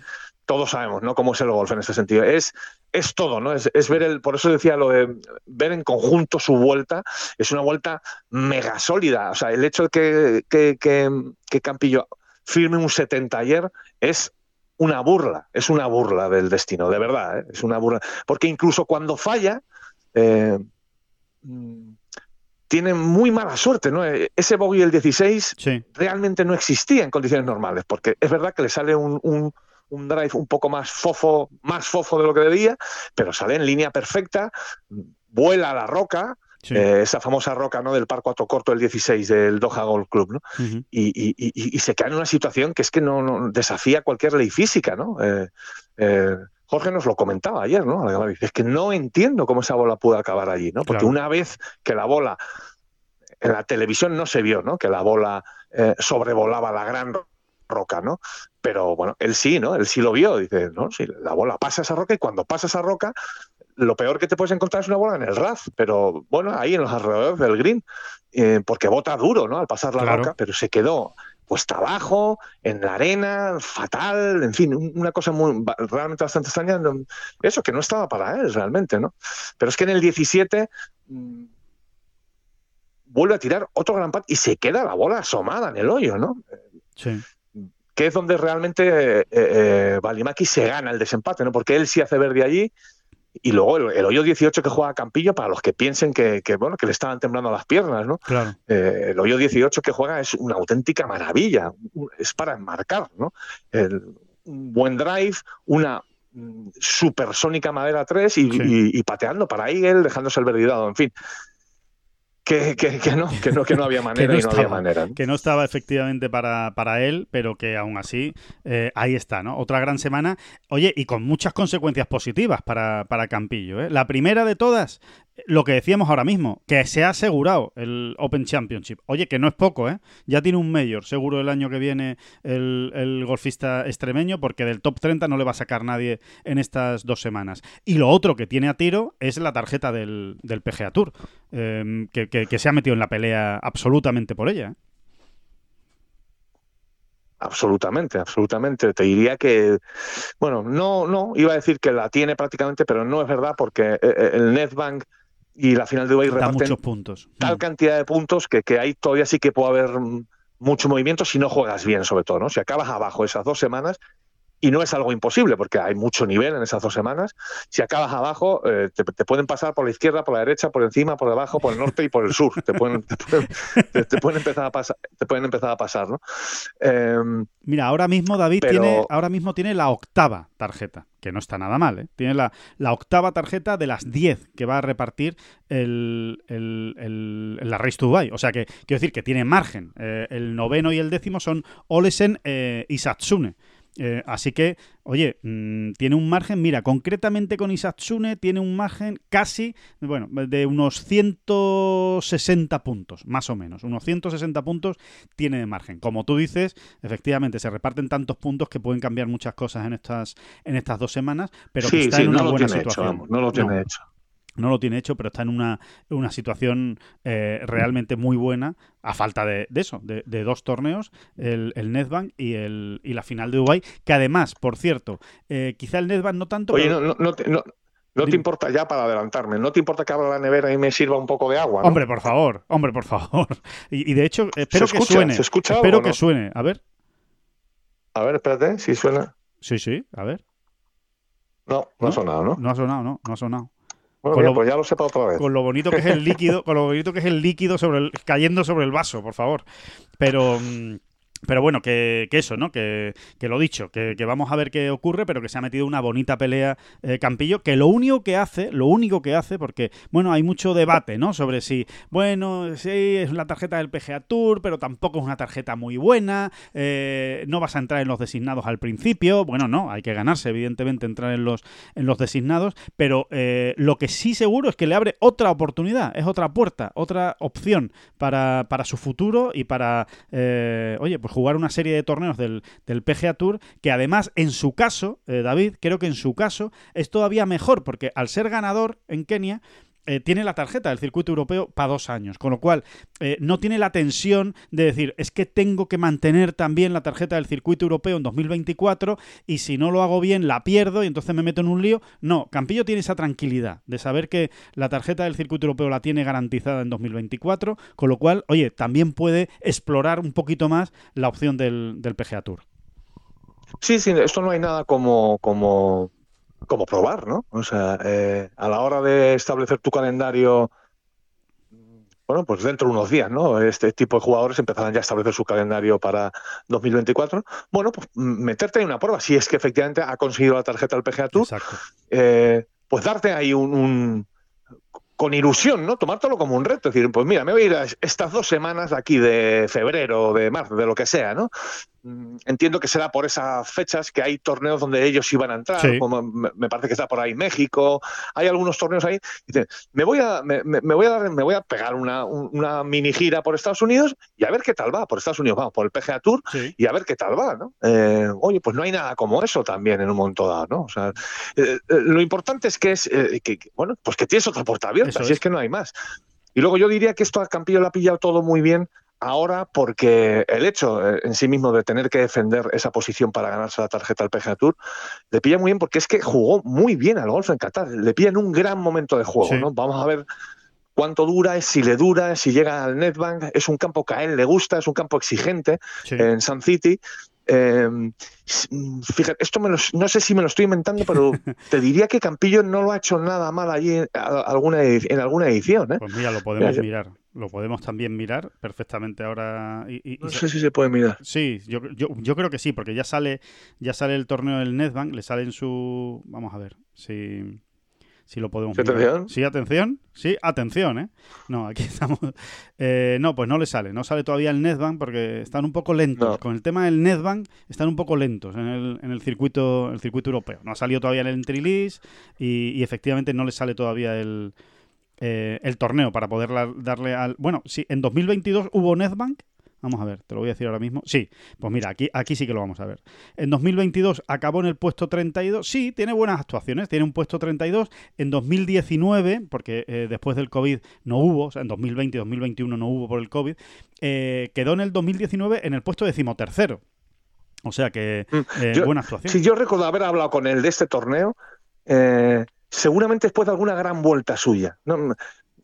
todos sabemos, ¿no? Cómo es el golf en ese sentido. Es, es todo, ¿no? Es, es, ver el, por eso decía lo de ver en conjunto su vuelta, es una vuelta mega sólida. O sea, el hecho de que, que, que, que Campillo firme un 70 ayer es una burla, es una burla del destino, de verdad, ¿eh? es una burla. Porque incluso cuando falla, eh, mm, tiene muy mala suerte, ¿no? E, ese bogey el 16 realmente no existía en condiciones normales, porque es verdad que le sale un, un, drive un poco más fofo, más fofo de lo que debía, pero sale en línea perfecta, vuela a la roca, eh, esa famosa roca ¿no? del par 4 corto del 16 del Doha Golf Club, ¿no? y, se queda en una situación que es que no, desafía cualquier ley física, ¿no? Eh, eh, Jorge nos lo comentaba ayer, ¿no? Es que no entiendo cómo esa bola pudo acabar allí, ¿no? Porque una vez que la bola en la televisión no se vio, ¿no? Que la bola sobrevolaba la gran roca, ¿no? Pero bueno, él sí, ¿no? Él sí lo vio, dice, no, si la bola pasa esa roca y cuando pasa esa roca, lo peor que te puedes encontrar es una bola en el RAF, pero bueno, ahí en los alrededores del green, eh, porque bota duro, ¿no? Al pasar la roca, pero se quedó puesta abajo, en la arena, fatal, en fin, una cosa muy realmente bastante extraña. Eso, que no estaba para él realmente, ¿no? Pero es que en el 17 mm, vuelve a tirar otro gran pat y se queda la bola asomada en el hoyo, ¿no? Sí. Que es donde realmente eh, eh, Balimaki se gana el desempate, ¿no? Porque él sí hace verde allí y luego el, hoyo 18 que juega Campillo, para los que piensen que, bueno, que le estaban temblando las piernas, ¿no? Claro. Eh, el hoyo 18 que juega es una auténtica maravilla, es para enmarcar, ¿no? un buen drive, una mm, supersónica madera 3 y, pateando para él, dejándose el verdidado, en fin. Que, no, que no, que no había manera y no había manera. Que no estaba efectivamente para, para él, pero que aún así eh, ahí está, ¿no? Otra gran semana. Oye, y con muchas consecuencias positivas para, para Campillo. ¿eh? La primera de todas, lo que decíamos ahora mismo, que se ha asegurado el Open Championship. Oye, que no es poco, ¿eh? Ya tiene un mayor seguro el año que viene el, golfista extremeño, porque del top 30 no le va a sacar nadie en estas dos semanas. Y lo otro que tiene a tiro es la tarjeta del, del PGA Tour, em, que, se ha metido en la pelea absolutamente por ella. ¿eh? Absolutamente, absolutamente. Te diría que, bueno, no, no, iba a decir que la tiene prácticamente, pero no es verdad porque eh, el Netbank y la final de reparten muchos puntos. tal mm. cantidad de puntos que, que ahí todavía sí que puede haber mucho movimiento si no juegas bien, sobre todo, ¿no? Si acabas abajo esas dos semanas y no es algo imposible porque hay mucho nivel en esas dos semanas. Si acabas abajo, eh, te, pueden pasar por la izquierda, por la derecha, por encima, por debajo, por el norte y por el sur. Te pueden, te pueden, empezar a pasar, te pueden empezar a pasar, ¿no? Em, Mira, ahora mismo David tiene, ahora mismo tiene la octava tarjeta, que no está nada mal, ¿eh? Tiene la, la octava tarjeta de las 10 que va a repartir el, el, la Race to Dubai. O sea que, quiero decir que tiene margen. Eh, el noveno y el décimo son Olesen y Satsune. Eh, así que, oye, mm, tiene un margen, mira, concretamente con Isatsune tiene un margen casi, bueno, de unos 160 puntos, más o menos. Unos 160 puntos tiene de margen. Como tú dices, efectivamente, se reparten tantos puntos que pueden cambiar muchas cosas en estas, en estas dos semanas, pero que está en una buena situación. no lo tiene hecho no lo tiene hecho, pero está en una, una situación eh, realmente muy buena, a falta de, eso, de, dos torneos, el, el Netbank y, el, y la final de Dubai, que además, por cierto, eh, quizá el Netbank no tanto... Oye, no, no, no, no te importa, ya para adelantarme, ¿no te importa que abra la nevera y me sirva un poco de agua? Hombre, por favor, hombre, por favor. Y, de hecho, espero que suene. espero que suene. A ver. A ver, espérate, si suena. Sí, sí, a ver. No, no, ha sonado, ¿no? No ha sonado, no, no ha sonado. Bueno, con lo, pues ya lo sepa otra vez. Con lo bonito que es el líquido, con lo bonito que es el líquido sobre el, cayendo sobre el vaso, por favor. Pero mm, pero bueno, que, eso, ¿no? Que, que lo dicho, que, vamos a ver qué ocurre, pero que se ha metido una bonita pelea eh, Campillo, que lo único que hace, lo único que hace, porque, bueno, hay mucho debate, ¿no? Sobre si, bueno, sí, es la tarjeta del PGA Tour, pero tampoco es una tarjeta muy buena, eh, no vas a entrar en los designados al principio, bueno, no, hay que ganarse, evidentemente, entrar en los, en los designados, pero eh, lo que sí seguro es que le abre otra oportunidad, es otra puerta, otra opción para, para su futuro y para, oye, pues jugar una serie de torneos del, del PGA Tour, que además en su caso, eh, David, creo que en su caso es todavía mejor, porque al ser ganador en Kenia, eh, tiene la tarjeta del circuito europeo para dos años, con lo cual eh, no tiene la tensión de decir es que tengo que mantener también la tarjeta del circuito europeo en 2024 y si no lo hago bien la pierdo y entonces me meto en un lío. No, Campillo tiene esa tranquilidad de saber que la tarjeta del circuito europeo la tiene garantizada en 2024, con lo cual, oye, también puede explorar un poquito más la opción del, del PGA Tour. Sí, sí, esto no hay nada como, como como probar, ¿no? O sea, eh, a la hora de establecer tu calendario, bueno, pues dentro de unos días, ¿no? Este tipo de jugadores empezarán ya a establecer su calendario para 2024. Bueno, pues meterte en una prueba, si es que efectivamente ha conseguido la tarjeta del PGA Tour, eh, pues darte ahí un, con ilusión, ¿no? Tomártelo como un reto. Es decir, pues mira, me voy a ir a estas dos semanas aquí de febrero, de marzo, de lo que sea, ¿no? Mm, entiendo que será por esas fechas que hay torneos donde ellos iban a entrar, Sí. como me, parece que está por ahí México, hay algunos torneos ahí. Dice, me voy a, me, me- voy a dar, me voy a pegar una, un- una mini gira por Estados Unidos y a ver qué tal va. Por Estados Unidos, vamos, por el PGA Tour Sí. y a ver qué tal va, ¿no? Eh, oye, pues no hay nada como eso también en un momento dado, ¿no? O sea, eh, eh, lo importante es que es, que, bueno, pues que tienes otra puerta abierta, Eso si es. es que no hay más. Y luego yo diría que esto a Campillo le ha pillado todo muy bien ahora porque el hecho eh, en sí mismo de tener que defender esa posición para ganarse la tarjeta al PGA Tour le pilla muy bien porque es que jugó muy bien al golf en Qatar, le pilla en un gran momento de juego, Sí. ¿no? Vamos a ver cuánto dura, si le dura, si llega al netbank, es un campo que a él le gusta, es un campo exigente Sí. en Sun City. Eh, fíjate, esto me lo- no sé si me lo estoy inventando, pero te diría que Campillo no lo ha hecho nada mal allí en a- alguna, edi- en alguna edición. ¿eh? Pues mira, lo podemos Mira, mirar. Lo podemos también mirar perfectamente ahora. y- No sé si se puede mirar. Sí, yo, yo, yo creo que sí, porque ya sale, ya sale el torneo del Netbank, le sale en su. Vamos a ver si, si lo podemos ¿Sí, mirar. atención? Sí, atención. Sí, atención, ¿eh? No, aquí estamos. Eh, no, pues no le sale. No sale todavía el Netbank porque están un poco lentos. No. Con el tema del Netbank están un poco lentos en el, en el circuito el circuito europeo. No ha salido todavía el entry list y, y efectivamente no le sale todavía el, eh, el torneo para poder darle al... Bueno, sí, en 2022 hubo Netbank. Vamos a ver, te lo voy a decir ahora mismo. Sí, pues mira, aquí, aquí sí que lo vamos a ver. En 2022 acabó en el puesto 32. Sí, tiene buenas actuaciones, tiene un puesto 32. En 2019, porque eh, después del COVID no hubo, o sea, en 2020 y 2021 no hubo por el COVID, eh, quedó en el 2019 en el puesto decimotercero. O sea que Mm, yo- buena actuación. Si yo recuerdo haber hablado con él de este torneo, eh, seguramente después de alguna gran vuelta suya. ¿no?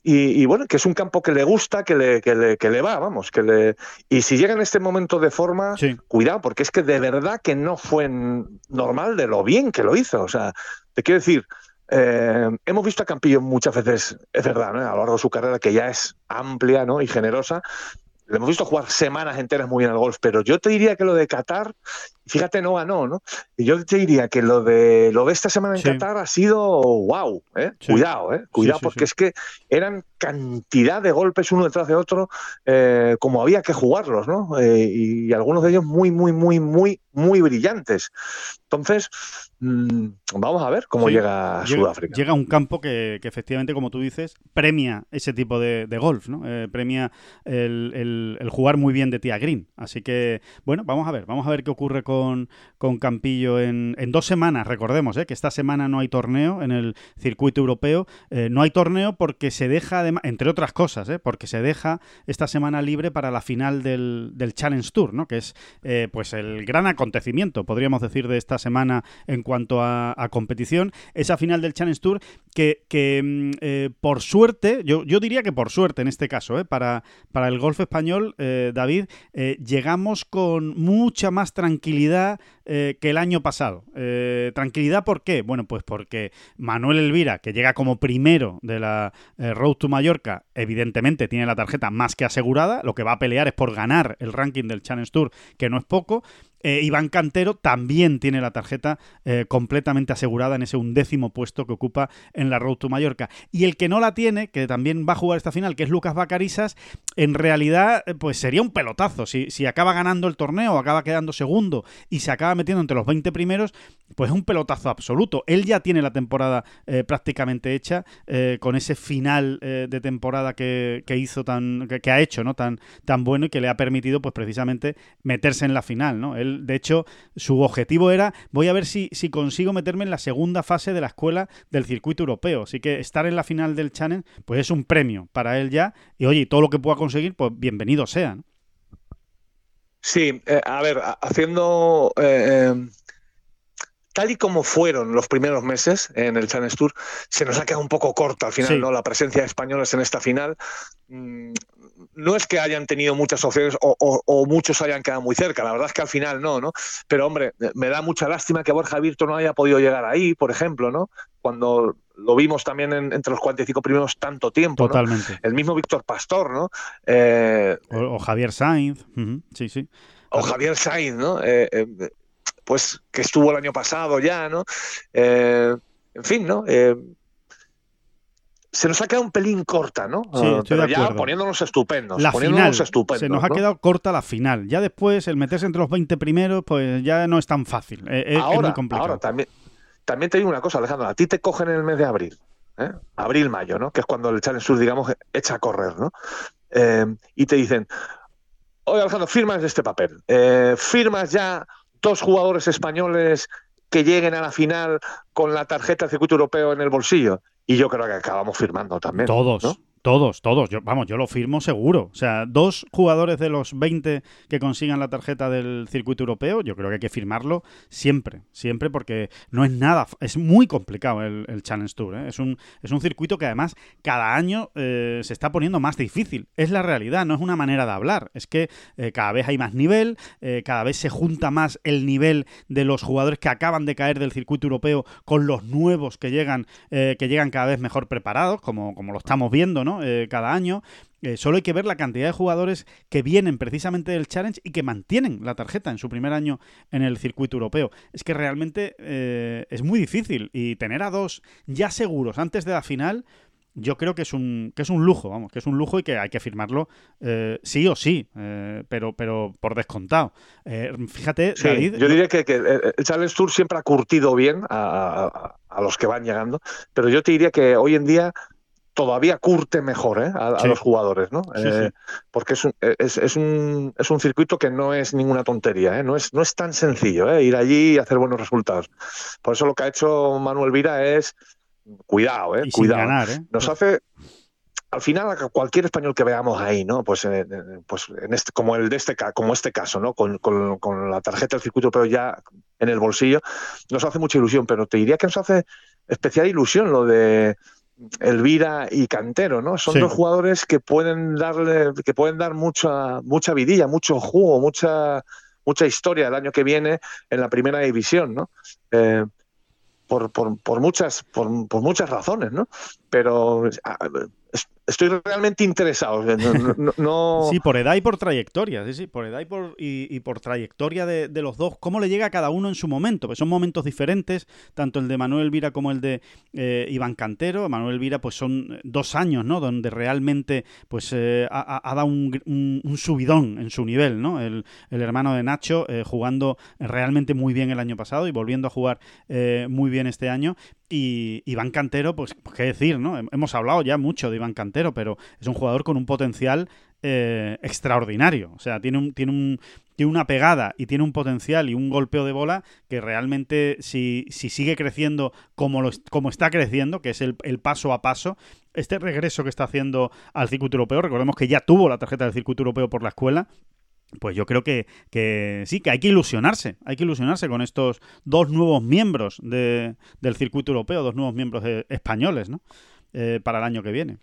Y, y bueno, que es un campo que le gusta, que le, que le, que le va, vamos, que le. Y si llega en este momento de forma, Sí. cuidado, porque es que de verdad que no fue normal de lo bien que lo hizo. O sea, te quiero decir, eh, hemos visto a Campillo muchas veces, es verdad, ¿no? a lo largo de su carrera, que ya es amplia ¿no? y generosa. Le hemos visto jugar semanas enteras muy bien al golf, pero yo te diría que lo de Qatar, fíjate, no ganó, ¿no? Y yo te diría que lo de lo de esta semana en Sí. Qatar ha sido wow, ¿eh? Sí. Cuidado, ¿eh? Cuidado, sí, porque es que eran cantidad de golpes uno detrás de otro, eh, como había que jugarlos, ¿no? Eh, y algunos de ellos muy, muy, muy, muy, muy brillantes. Entonces, vamos a ver cómo Sí, llega a Sudáfrica. llega a un campo que, que efectivamente, como tú dices, premia ese tipo de, de golf, ¿no? Eh, premia el, el- el jugar muy bien de tía green. Así que, bueno, vamos a ver, vamos a ver qué ocurre con, con Campillo en, en dos semanas. Recordemos ¿eh? que esta semana no hay torneo en el circuito europeo. Eh, no hay torneo porque se deja, además, entre otras cosas, ¿eh? porque se deja esta semana libre para la final del, del Challenge Tour, ¿no? que es pues el gran acontecimiento, podríamos decir, de esta semana en cuanto a, competición. Esa final del Challenge Tour que, mm, eh, por suerte, yo, diría que por suerte en este caso, ¿eh? para, el golf español, eh, David, eh, llegamos con mucha más tranquilidad que el año pasado. ¿Tranquilidad por qué? Bueno, pues porque Manuel Elvira, que llega como primero de la Road to Mallorca, evidentemente tiene la tarjeta más que asegurada. Lo que va a pelear es por ganar el ranking del Challenge Tour, que no es poco. Eh, Iván Cantero también tiene la tarjeta eh, completamente asegurada en ese undécimo puesto que ocupa en la Road to Mallorca. Y el que no la tiene, que también va a jugar esta final, que es Lucas Bacarisas, en realidad eh, pues sería un pelotazo. Si, si acaba ganando el torneo, acaba quedando segundo y se acaba metiendo entre los 20 primeros, pues es un pelotazo absoluto. Él ya tiene la temporada eh, prácticamente hecha con ese final de temporada que, que hizo tan que, que ha hecho no tan tan bueno y que le ha permitido pues precisamente meterse en la final no él de hecho su objetivo era voy a ver si si consigo meterme en la segunda fase de la escuela del circuito europeo así que estar en la final del challenge pues es un premio para él ya y oye todo lo que pueda conseguir pues bienvenido sea ¿no? Sí, eh, a ver, haciendo eh, eh, tal y como fueron los primeros meses en el Challenge Tour, se nos ha quedado un poco corta al final, Sí. ¿no? La presencia de españoles en esta final. No es que hayan tenido muchas opciones o, o- o muchos hayan quedado muy cerca, la verdad es que al final no, ¿no? Pero hombre, me da mucha lástima que Borja Virto no haya podido llegar ahí, por ejemplo, ¿no? Cuando lo vimos también en- entre los 45 primeros tanto tiempo, ¿no? totalmente El mismo Víctor Pastor, ¿no? Eh, o, o Javier Sainz sí sí o Javier Sainz, ¿no? Eh, eh, pues que estuvo el año pasado ya, ¿no? En fin, ¿no? Eh, se nos ha quedado un pelín corta, ¿no? Sí, estoy Pero de ya poniéndonos estupendos. La poniéndonos final. estupendos. Se nos ha quedado corta la final. Ya después, el meterse entre los 20 primeros, pues ya no es tan fácil. Eh, Es, es ahora, muy complicado. ahora también, también te digo una cosa, Alejandro. A ti te cogen en el mes de abril, ¿eh? abril-mayo, ¿no? Que es cuando el Challenge Tour, digamos, echa a correr, ¿no? Eh, y te dicen, oye, Alejandro, firmas este papel. Eh, firmas ya dos jugadores españoles que lleguen a la final con la tarjeta del circuito europeo en el bolsillo. Y yo creo que acabamos firmando también. Todos, ¿no? Todos, todos. Yo, vamos, yo lo firmo seguro. O sea, dos jugadores de los 20 que consigan la tarjeta del circuito europeo, yo creo que hay que firmarlo siempre, siempre, porque no es nada, es muy complicado el, Challenge Tour. ¿eh? Es, un, es un circuito que además cada año eh, se está poniendo más difícil. Es la realidad, no es una manera de hablar. Es que eh, cada vez hay más nivel, eh, cada vez se junta más el nivel de los jugadores que acaban de caer del circuito europeo con los nuevos que llegan, que llegan cada vez mejor preparados, como, como lo estamos viendo, ¿no? Eh, cada año. Eh, solo hay que ver la cantidad de jugadores que vienen precisamente del Challenge y que mantienen la tarjeta en su primer año en el circuito europeo. Es que realmente eh, es muy difícil y tener a dos ya seguros antes de la final. Yo creo que es un que es un lujo, vamos, que es un lujo y que hay que firmarlo eh, sí o sí, eh, pero pero por descontado. Eh, fíjate, Sí, David, yo diría que, que el Challenge Tour siempre ha curtido bien a, a- a los que van llegando, pero yo te diría que hoy en día todavía curte mejor ¿eh? a, los jugadores, ¿no? Sí, Eh, sí. Porque es un, es, es un, es un circuito que no es ninguna tontería, ¿eh? no, es, no es tan sencillo ¿eh? ir allí y hacer buenos resultados. Por eso lo que ha hecho Manuel Vira es cuidado, ¿eh? y cuidado. ganar, ¿eh? Nos hace al final a cualquier español que veamos ahí, ¿no? Pues, eh, eh, pues en este, como el de este como este caso, ¿no? Con, con- con la tarjeta del circuito pero ya en el bolsillo, nos hace mucha ilusión, pero te diría que nos hace especial ilusión lo de Elvira y Cantero, ¿no? Son Sí. dos jugadores que pueden darle, que pueden dar mucha, mucha vidilla, mucho jugo, mucha, mucha historia el año que viene en la primera división, ¿no? Eh, por, por, por muchas, por, por muchas razones, ¿no? Pero ah, estoy realmente interesado. Sí, por edad y por trayectoria, sí, sí, por edad y por, y, por trayectoria de, los dos, cómo le llega a cada uno en su momento, pues son momentos diferentes, tanto el de Manuel Vira como el de eh, Iván Cantero. Manuel Vira, pues son dos años, ¿no? Donde realmente, pues, eh, ha, dado un, un- un subidón en su nivel, ¿no? El, hermano de Nacho eh, jugando realmente muy bien el año pasado y volviendo a jugar muy bien este año. Y Iván Cantero, pues, pues, qué decir, ¿no? Hemos hablado ya mucho de Iván Cantero, pero es un jugador con un potencial eh, extraordinario. O sea, tiene, un, tiene, un, tiene una pegada y tiene un potencial y un golpeo de bola que realmente, si, si sigue creciendo como, como está creciendo, que es el, el paso a paso, este regreso que está haciendo al circuito europeo, recordemos que ya tuvo la tarjeta del circuito europeo por la escuela, pues yo creo que, que sí, que hay que ilusionarse, hay que ilusionarse con estos dos nuevos miembros de- del circuito europeo, dos nuevos miembros eh, españoles, ¿no? Eh, para el año que viene.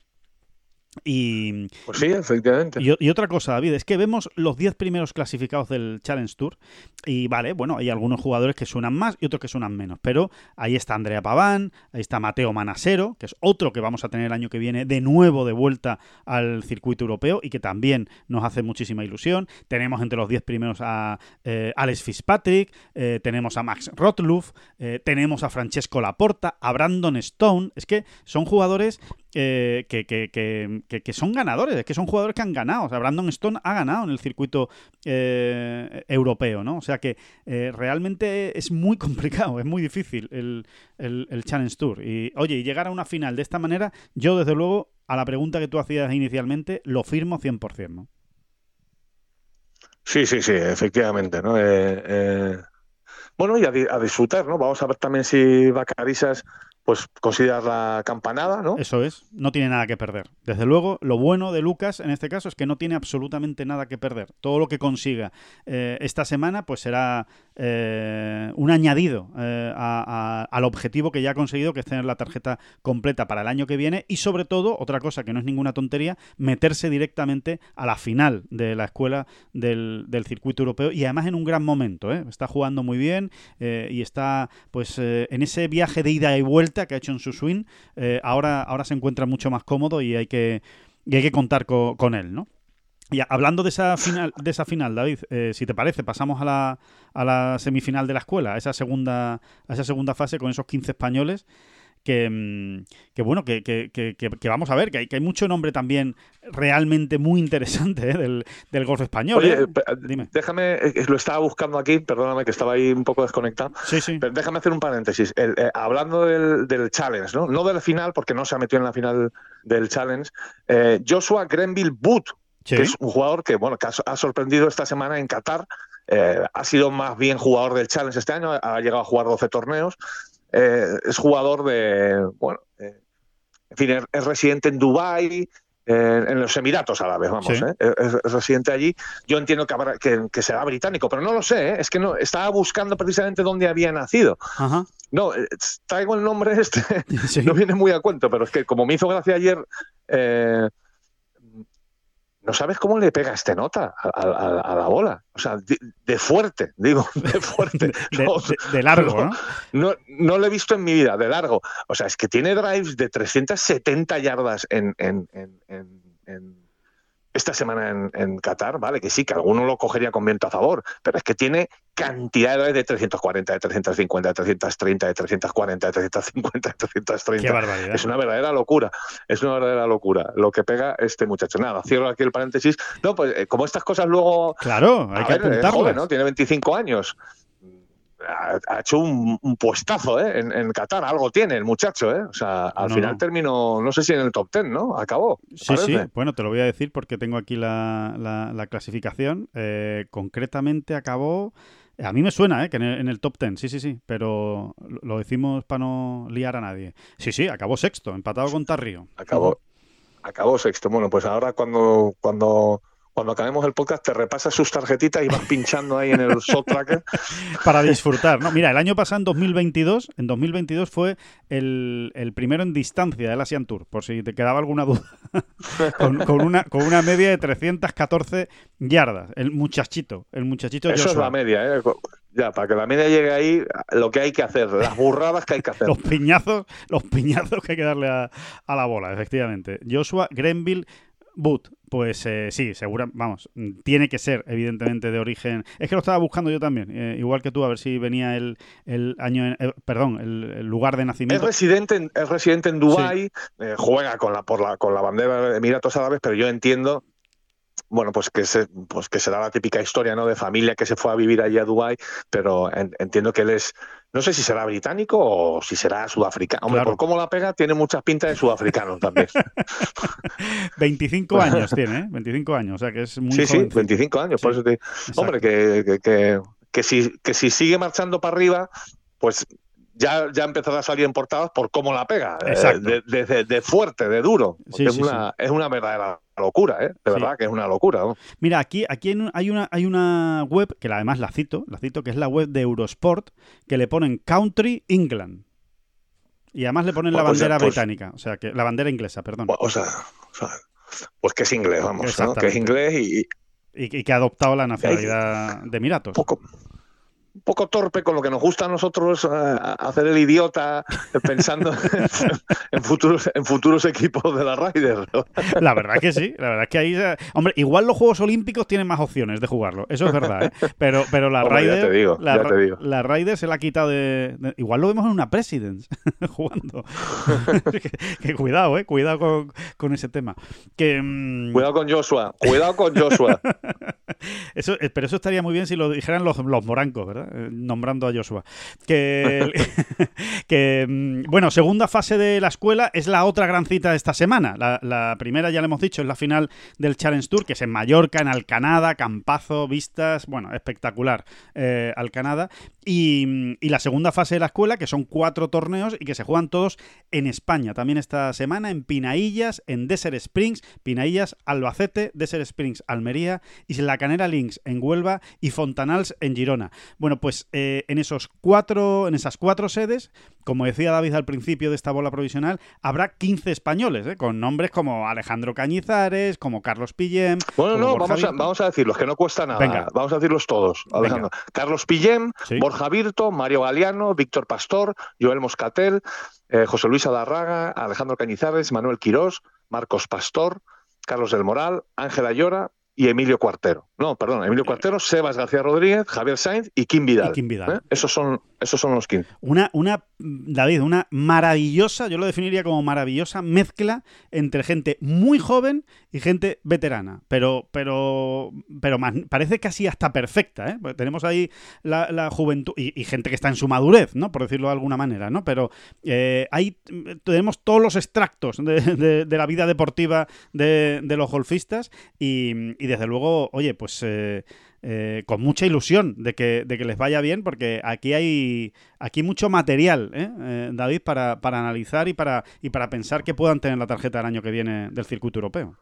Y, Pues sí, efectivamente. y, otra cosa, David, es que vemos los 10 primeros clasificados del Challenge Tour y vale, bueno, hay algunos jugadores que suenan más y otros que suenan menos, pero ahí está Andrea Paván, ahí está Mateo Manasero, que es otro que vamos a tener el año que viene de nuevo de vuelta al circuito europeo y que también nos hace muchísima ilusión. Tenemos entre los 10 primeros a eh, Alex Fitzpatrick, eh, tenemos a Max Rottluff, eh, tenemos a Francesco Laporta, a Brandon Stone, es que son jugadores eh, que, que- que- que- son ganadores, es que son jugadores que han ganado. O sea, Brandon Stone ha ganado en el circuito eh, europeo, ¿no? O sea que eh, realmente es muy complicado, es muy difícil el, el- Challenge Tour. Y oye, y llegar a una final de esta manera, yo desde luego, a la pregunta que tú hacías inicialmente, lo firmo 100%, ¿no? Sí, sí, sí, efectivamente, ¿no? Bueno, y a, di- a disfrutar, ¿no? Vamos a ver también si Vacarisas pues considera la campanada, ¿no? Eso es, no tiene nada que perder. Desde luego, lo bueno de Lucas en este caso es que no tiene absolutamente nada que perder. Todo lo que consiga eh, esta semana pues será eh, un añadido eh, al objetivo que ya ha conseguido, que es tener la tarjeta completa para el año que viene y sobre todo, otra cosa que no es ninguna tontería, meterse directamente a la final de la escuela del, circuito europeo y además en un gran momento. ¿eh? Está jugando muy bien y está pues en ese viaje de ida y vuelta que ha hecho en su swing. ahora, ahora se encuentra mucho más cómodo y hay que, hay que contar co- con él, ¿no? Y hablando de esa final, de esa final David, eh, si te parece, pasamos a la, a la semifinal de la escuela, a esa segunda, a esa segunda fase con esos 15 españoles que, mm, que bueno, que, que, que, vamos a ver, que hay, que hay mucho nombre también realmente muy interesante ¿eh? del, del, golf español. Oye, ¿eh? déjame, eh, lo estaba buscando aquí, perdóname que estaba ahí un poco desconectado. Sí, sí. Pero déjame hacer un paréntesis. hablando del, del, challenge, ¿no? No del final, porque no se ha metido en la final del challenge. Joshua Grenville Boot, que es un jugador que, bueno, que ha, sorprendido esta semana en Qatar. ha sido más bien jugador del challenge este año, ha llegado a jugar 12 torneos. es jugador de, bueno, en fin, es, residente en Dubái, en los Emiratos Árabes, vamos, ¿eh? es, residente allí. Yo entiendo que, que, será británico, pero no lo sé, ¿eh? es que no estaba buscando precisamente dónde había nacido. No, eh, traigo el nombre este, no viene muy a cuento, pero es que como me hizo gracia ayer, no sabes cómo le pega este nota a, la bola. O sea, de, fuerte, digo, de fuerte. de, largo, ¿no? ¿no? ¿no? lo he visto en mi vida, de largo. O sea, es que tiene drives de 370 yardas en, en, en esta semana en, en, Qatar, vale, que sí, que alguno lo cogería con viento a favor, pero es que tiene cantidades de 340, de 350, de 330, de 340, de 350, de 330. Qué barbaridad. Es una verdadera locura, es una verdadera locura lo que pega este muchacho. Nada, cierro aquí el paréntesis. No, pues eh, como estas cosas luego... Claro, hay que apuntarlas. ¿no? Tiene 25 años ha, hecho un, puestazo ¿eh? en, Qatar, algo tiene el muchacho, ¿eh? O sea, al final terminó, no sé si en el top 10, ¿no? Acabó. Sí, sí, bueno, te lo voy a decir porque tengo aquí la, la, clasificación. Eh, concretamente acabó... A mí me suena, ¿eh? Que en el, top 10, sí, sí, sí, pero lo decimos para no liar a nadie. Sí, sí, acabó sexto, empatado con Tarrio. Acabó, acabó sexto. Bueno, pues ahora cuando, cuando cuando acabemos el podcast te repasas sus tarjetitas y vas pinchando ahí en el shot tracker. Para disfrutar, ¿no? Mira, el año pasado, en 2022, en 2022 fue el, primero en distancia del Asian Tour, por si te quedaba alguna duda. con, una, con una media de 314 yardas. El muchachito, el muchachito Eso es la media, ¿eh? Ya, para que la media llegue ahí, lo que hay que hacer, las burradas que hay que hacer. los piñazos, los piñazos que hay que darle a, a la bola, efectivamente. Joshua Grenville Boot, pues eh, sí, segura, vamos, tiene que ser evidentemente de origen. Es que lo estaba buscando yo también, eh, igual que tú, a ver si venía el, año, eh, perdón, el, lugar de nacimiento. Es residente en, es residente en Dubái, juega con la, por la, con la bandera de Emiratos Árabes, pero yo entiendo bueno, pues que, se, pues que será la típica historia ¿no? de familia que se fue a vivir allí a Dubái, pero entiendo que él es no sé si será británico o si será sudafricano. Hombre, por cómo la pega, tiene muchas pintas de sudafricano también. 25 años tiene, ¿eh? 25 años, o sea que es muy Sí, sí, 25 años, por eso te... Hombre, que, que, que, si, que si sigue marchando para arriba, pues ya, ya empezará a salir en portadas por cómo la pega. Eh, de, de, fuerte, de duro. es, una, es una verdadera locura, ¿eh? De verdad que es una locura. Mira, aquí, aquí hay, una, hay una web, que además la cito, la cito, que es la web de Eurosport, que le ponen Country England. Y además le ponen la bandera pues británica, o sea, que la bandera inglesa, perdón. O sea, pues que es inglés, vamos, ¿no? Que es inglés y, y, que ha adoptado la nacionalidad de Emiratos. Poco, un poco torpe con lo que nos gusta a nosotros eh, hacer el idiota pensando en, futuros en futuros equipos de la Ryder. La verdad que sí, la verdad que ahí hombre, igual los Juegos Olímpicos tienen más opciones de jugarlo, eso es verdad, ¿eh? pero pero la Ryder la, Ryder se la ha quitado de, igual lo vemos en una Presidents jugando. que, cuidado, eh, cuidado con, ese tema. Que mm, cuidado con Joshua, cuidado con Joshua. eso, eh, pero eso estaría muy bien si lo dijeran los, los morancos, ¿verdad? Eh, nombrando a Joshua. Que, mm, bueno, segunda fase de la escuela es la otra gran cita de esta semana. La, primera, ya le hemos dicho, es la final del Challenge Tour, que es en Mallorca, en Alcanada, campazo, vistas, bueno, espectacular eh, Alcanada. Y, y, la segunda fase de la escuela, que son cuatro torneos y que se juegan todos en España. También esta semana en Pinaillas, en Desert Springs, Pinaillas, Albacete, Desert Springs, Almería, Isla Canera Links en Huelva y Fontanals en Girona. Bueno, pues eh, en, esos cuatro, en esas cuatro sedes, como decía David al principio de esta bola provisional, habrá 15 españoles, ¿eh? con nombres como Alejandro Cañizares, como Carlos Pillem. Bueno, no, vamos a, vamos a, decirlos, que no cuesta nada. Venga. Vamos a decirlos todos, Alejandro. Carlos Pillem, Borja Virto, Mario Galeano, Víctor Pastor, Joel Moscatel, eh, José Luis Adarraga, Alejandro Cañizares, Manuel Quirós, Marcos Pastor, Carlos del Moral, Ángela Llora y Emilio Cuartero. No, perdón, Emilio Cuartero, Sebas García Rodríguez, Javier Sainz y Kim Vidal. Y Kim Vidal. ¿eh? Esos, son, esos son los 15. Una, una, David, una maravillosa, yo lo definiría como maravillosa mezcla entre gente muy joven y gente veterana. Pero, pero, pero más, parece casi hasta perfecta, ¿eh? Porque tenemos ahí la, la juventud y, y, gente que está en su madurez, ¿no? Por decirlo de alguna manera, ¿no? Pero eh, ahí tenemos todos los extractos de, de, de la vida deportiva de, de los golfistas y, y, desde luego, oye, pues eh, eh, con mucha ilusión de que, de que, les vaya bien, porque aquí hay aquí mucho material, ¿eh? Eh, David, para, para, analizar y para, y para pensar que puedan tener la tarjeta el año que viene del circuito europeo.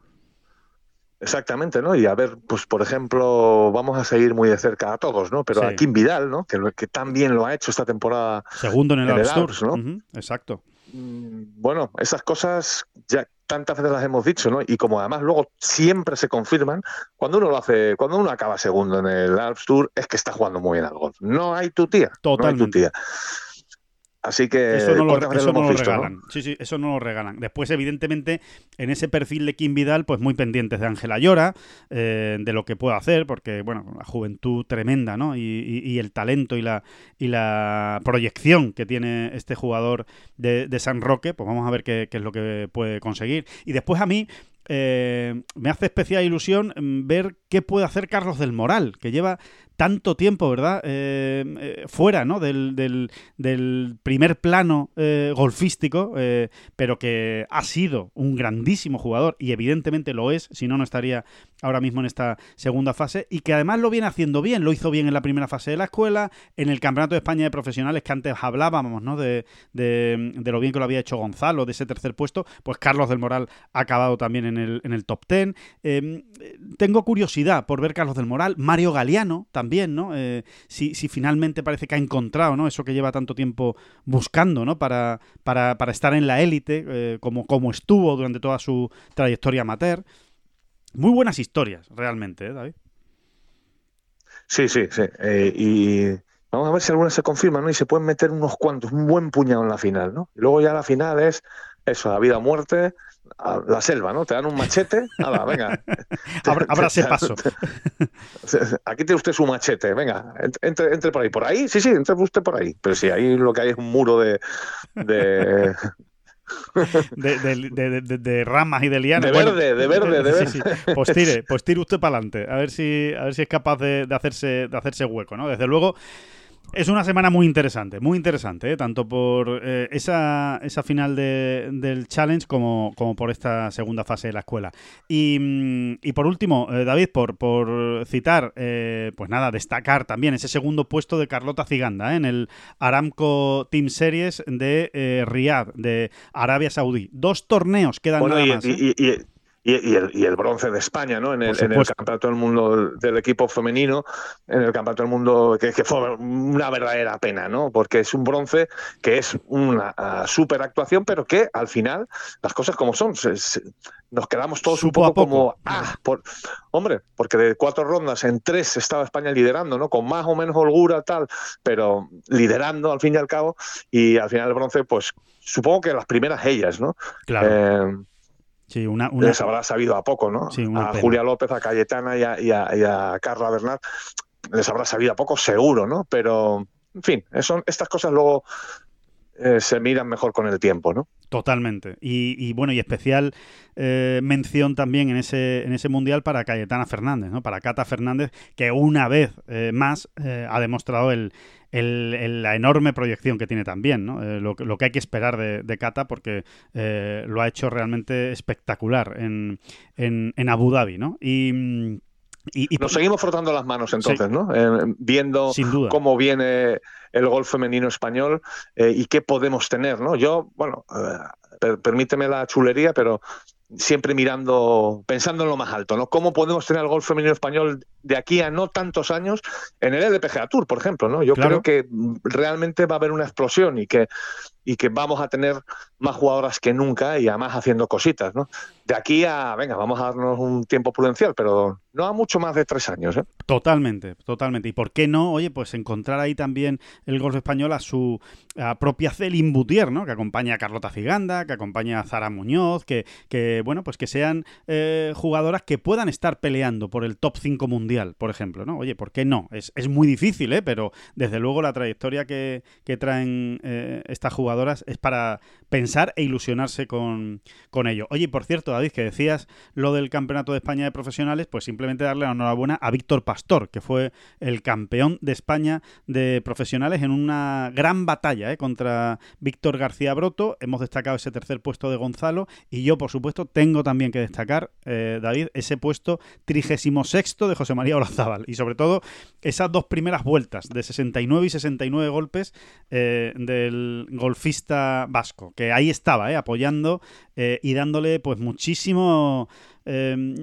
Exactamente, ¿no? Y a ver, pues por ejemplo, vamos a seguir muy de cerca a todos, ¿no? Pero sí. a Kim Vidal, ¿no? Que, que tan bien lo ha hecho esta temporada. Segundo en el, en el ¿no? Uh -huh. Exacto. Mm, bueno, esas cosas ya tantas veces las hemos dicho, ¿no? Y como además luego siempre se confirman, cuando uno lo hace, cuando uno acaba segundo en el Alps Tour, es que está jugando muy bien al golf. No hay tu tía. Totalmente. No hay tu tía. Así que eso no lo, eso no lo visto, regalan. ¿no? Sí, sí, eso no lo regalan. Después, evidentemente, en ese perfil de Kim Vidal, pues muy pendientes de Ángela Llora, eh, de lo que puede hacer, porque, bueno, la juventud tremenda, ¿no? Y, y, y, el talento y la, y la proyección que tiene este jugador de, de San Roque, pues vamos a ver qué, qué, es lo que puede conseguir. Y después a mí, eh, me hace especial ilusión mm, ver qué puede hacer Carlos del Moral, que lleva tanto tiempo, ¿verdad? Eh, eh, fuera, ¿no? Del, del, primer plano eh, golfístico, pero que ha sido un grandísimo jugador y evidentemente lo es, si no, no estaría ahora mismo en esta segunda fase y que además lo viene haciendo bien, lo hizo bien en la primera fase de la escuela, en el Campeonato de España de Profesionales que antes hablábamos, ¿no? De, de, de lo bien que lo había hecho Gonzalo, de ese tercer puesto, pues Carlos del Moral ha acabado también en el, en el top ten. Eh, tengo curiosidad por ver Carlos del Moral, Mario Galeano también también, ¿no? Eh, si, finalmente parece que ha encontrado, ¿no? Eso que lleva tanto tiempo buscando, ¿no? Para, para, para estar en la élite, eh, como, como estuvo durante toda su trayectoria amateur. Muy buenas historias, realmente, ¿eh, David? Sí, sí, sí. Eh, y vamos a ver si algunas se confirman, ¿no? Y se pueden meter unos cuantos, un buen puñado en la final, ¿no? Y luego ya la final es eso, la vida o muerte, a la selva, ¿no? Te dan un machete, ala, venga. Ábrase paso. Aquí tiene usted su machete, venga, entre, entre por ahí. ¿Por ahí? Sí, sí, entre usted por ahí. Pero si ahí lo que hay es un muro de... de... De, de, de, de, ramas y de lianas. De verde, de verde, de verde. Sí, sí. Pues tire, pues tire usted para adelante. A ver si, a ver si es capaz de, hacerse, de hacerse hueco, ¿no? Desde luego, es una semana muy interesante, muy interesante, ¿eh? tanto por eh, esa, esa final de, del Challenge como, como por esta segunda fase de la escuela. Y, y por último, eh, David, por, por citar, pues nada, destacar también ese segundo puesto de Carlota Ciganda en el Aramco Team Series de Riyadh, de Arabia Saudí. Dos torneos quedan bueno, nada y, más. Y, y, el, y, el, bronce de España, ¿no? En el, en el, Campeonato del Mundo del equipo femenino, en el Campeonato del Mundo, que, que, fue una verdadera pena, ¿no? Porque es un bronce que es una uh, super actuación, pero que al final, las cosas como son, se, se, nos quedamos todos Supo un poco, poco, como, ah, por, hombre, porque de cuatro rondas en tres estaba España liderando, ¿no? Con más o menos holgura, tal, pero liderando al fin y al cabo, y al final el bronce, pues supongo que las primeras ellas, ¿no? Claro. Eh, Sí, una, una... Les habrá sabido a poco, ¿no? Sí, a pena. Julia López, a Cayetana y a, y, a, y a, Carla Bernat les habrá sabido a poco, seguro, ¿no? Pero, en fin, son, estas cosas luego eh, se miran mejor con el tiempo, ¿no? Totalmente. Y, bueno, y especial eh, mención también en ese, en ese mundial para Cayetana Fernández, ¿no? Para Cata Fernández, que una vez eh, más eh, ha demostrado el, la enorme proyección que tiene también, ¿no? Lo, lo, que hay que esperar de, de Cata, porque lo ha hecho realmente espectacular en, en, en Abu Dhabi, ¿no? Y. Y, y, Nos seguimos frotando las manos entonces, sí. ¿no? Eh, viendo cómo viene el golf femenino español eh, y qué podemos tener, ¿no? Yo, bueno, eh, permíteme la chulería, pero siempre mirando, pensando en lo más alto, ¿no? ¿Cómo podemos tener el golf femenino español de aquí a no tantos años en el LPGA Tour, por ejemplo, ¿no? Yo claro. creo que realmente va a haber una explosión y que y que vamos a tener más jugadoras que nunca y además haciendo cositas, ¿no? De aquí a, venga, vamos a darnos un tiempo prudencial, pero no a mucho más de tres años, ¿eh? Totalmente, totalmente. ¿Y por qué no? Oye, pues encontrar ahí también el golf español a su propia Celine Boutier, ¿no? Que acompaña a Carlota Ciganda, que acompaña a Zara Muñoz, que, que bueno, pues que sean eh, jugadoras que puedan estar peleando por el top 5 mundial, por ejemplo, ¿no? Oye, ¿por qué no? Es, es muy difícil, ¿eh? Pero desde luego la trayectoria que, que traen eh, estas jugadoras es para pensar e ilusionarse con, con ello. Oye, por cierto, David, que decías lo del Campeonato de España de Profesionales, pues simplemente darle la enhorabuena a Víctor Pastor, que fue el campeón de España de profesionales en una gran batalla ¿eh? contra Víctor García Broto. Hemos destacado ese tercer puesto de Gonzalo y yo, por supuesto, tengo también que destacar, eh, David, ese puesto trigésimo sexto de José María Olazábal y sobre todo esas dos primeras vueltas de 69 y 69 golpes eh, del golfista vasco, que ahí estaba, apoyando y dándole pues muchísimo Em,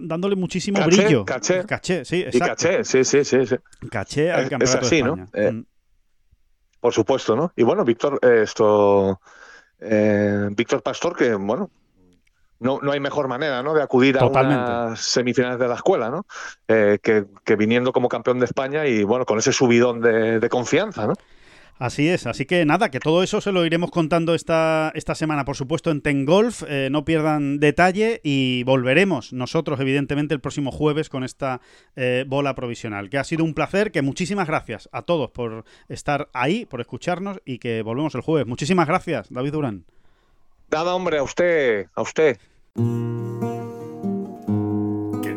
dándole muchísimo brillo. Caché. Caché, sí, exacto. Y caché, sí, sí, sí. sí. Caché al campeonato es así, ¿no? Eh, mm. por supuesto, ¿no? Y bueno, Víctor, eh, esto. Eh, Víctor Pastor, que bueno, no, no, hay mejor manera ¿no? de acudir a las semifinales de la escuela, ¿no? que, que, viniendo como campeón de España y bueno, con ese subidón de, de confianza, ¿no? Así es, así que nada, que todo eso se lo iremos contando esta, esta semana, por supuesto, en Ten Golf. Eh, no pierdan detalle y volveremos nosotros, evidentemente, el próximo jueves con esta eh, bola provisional. Que ha sido un placer, que muchísimas gracias a todos por estar ahí, por escucharnos y que volvemos el jueves. Muchísimas gracias, David Durán. Nada, hombre, a usted, a usted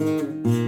Música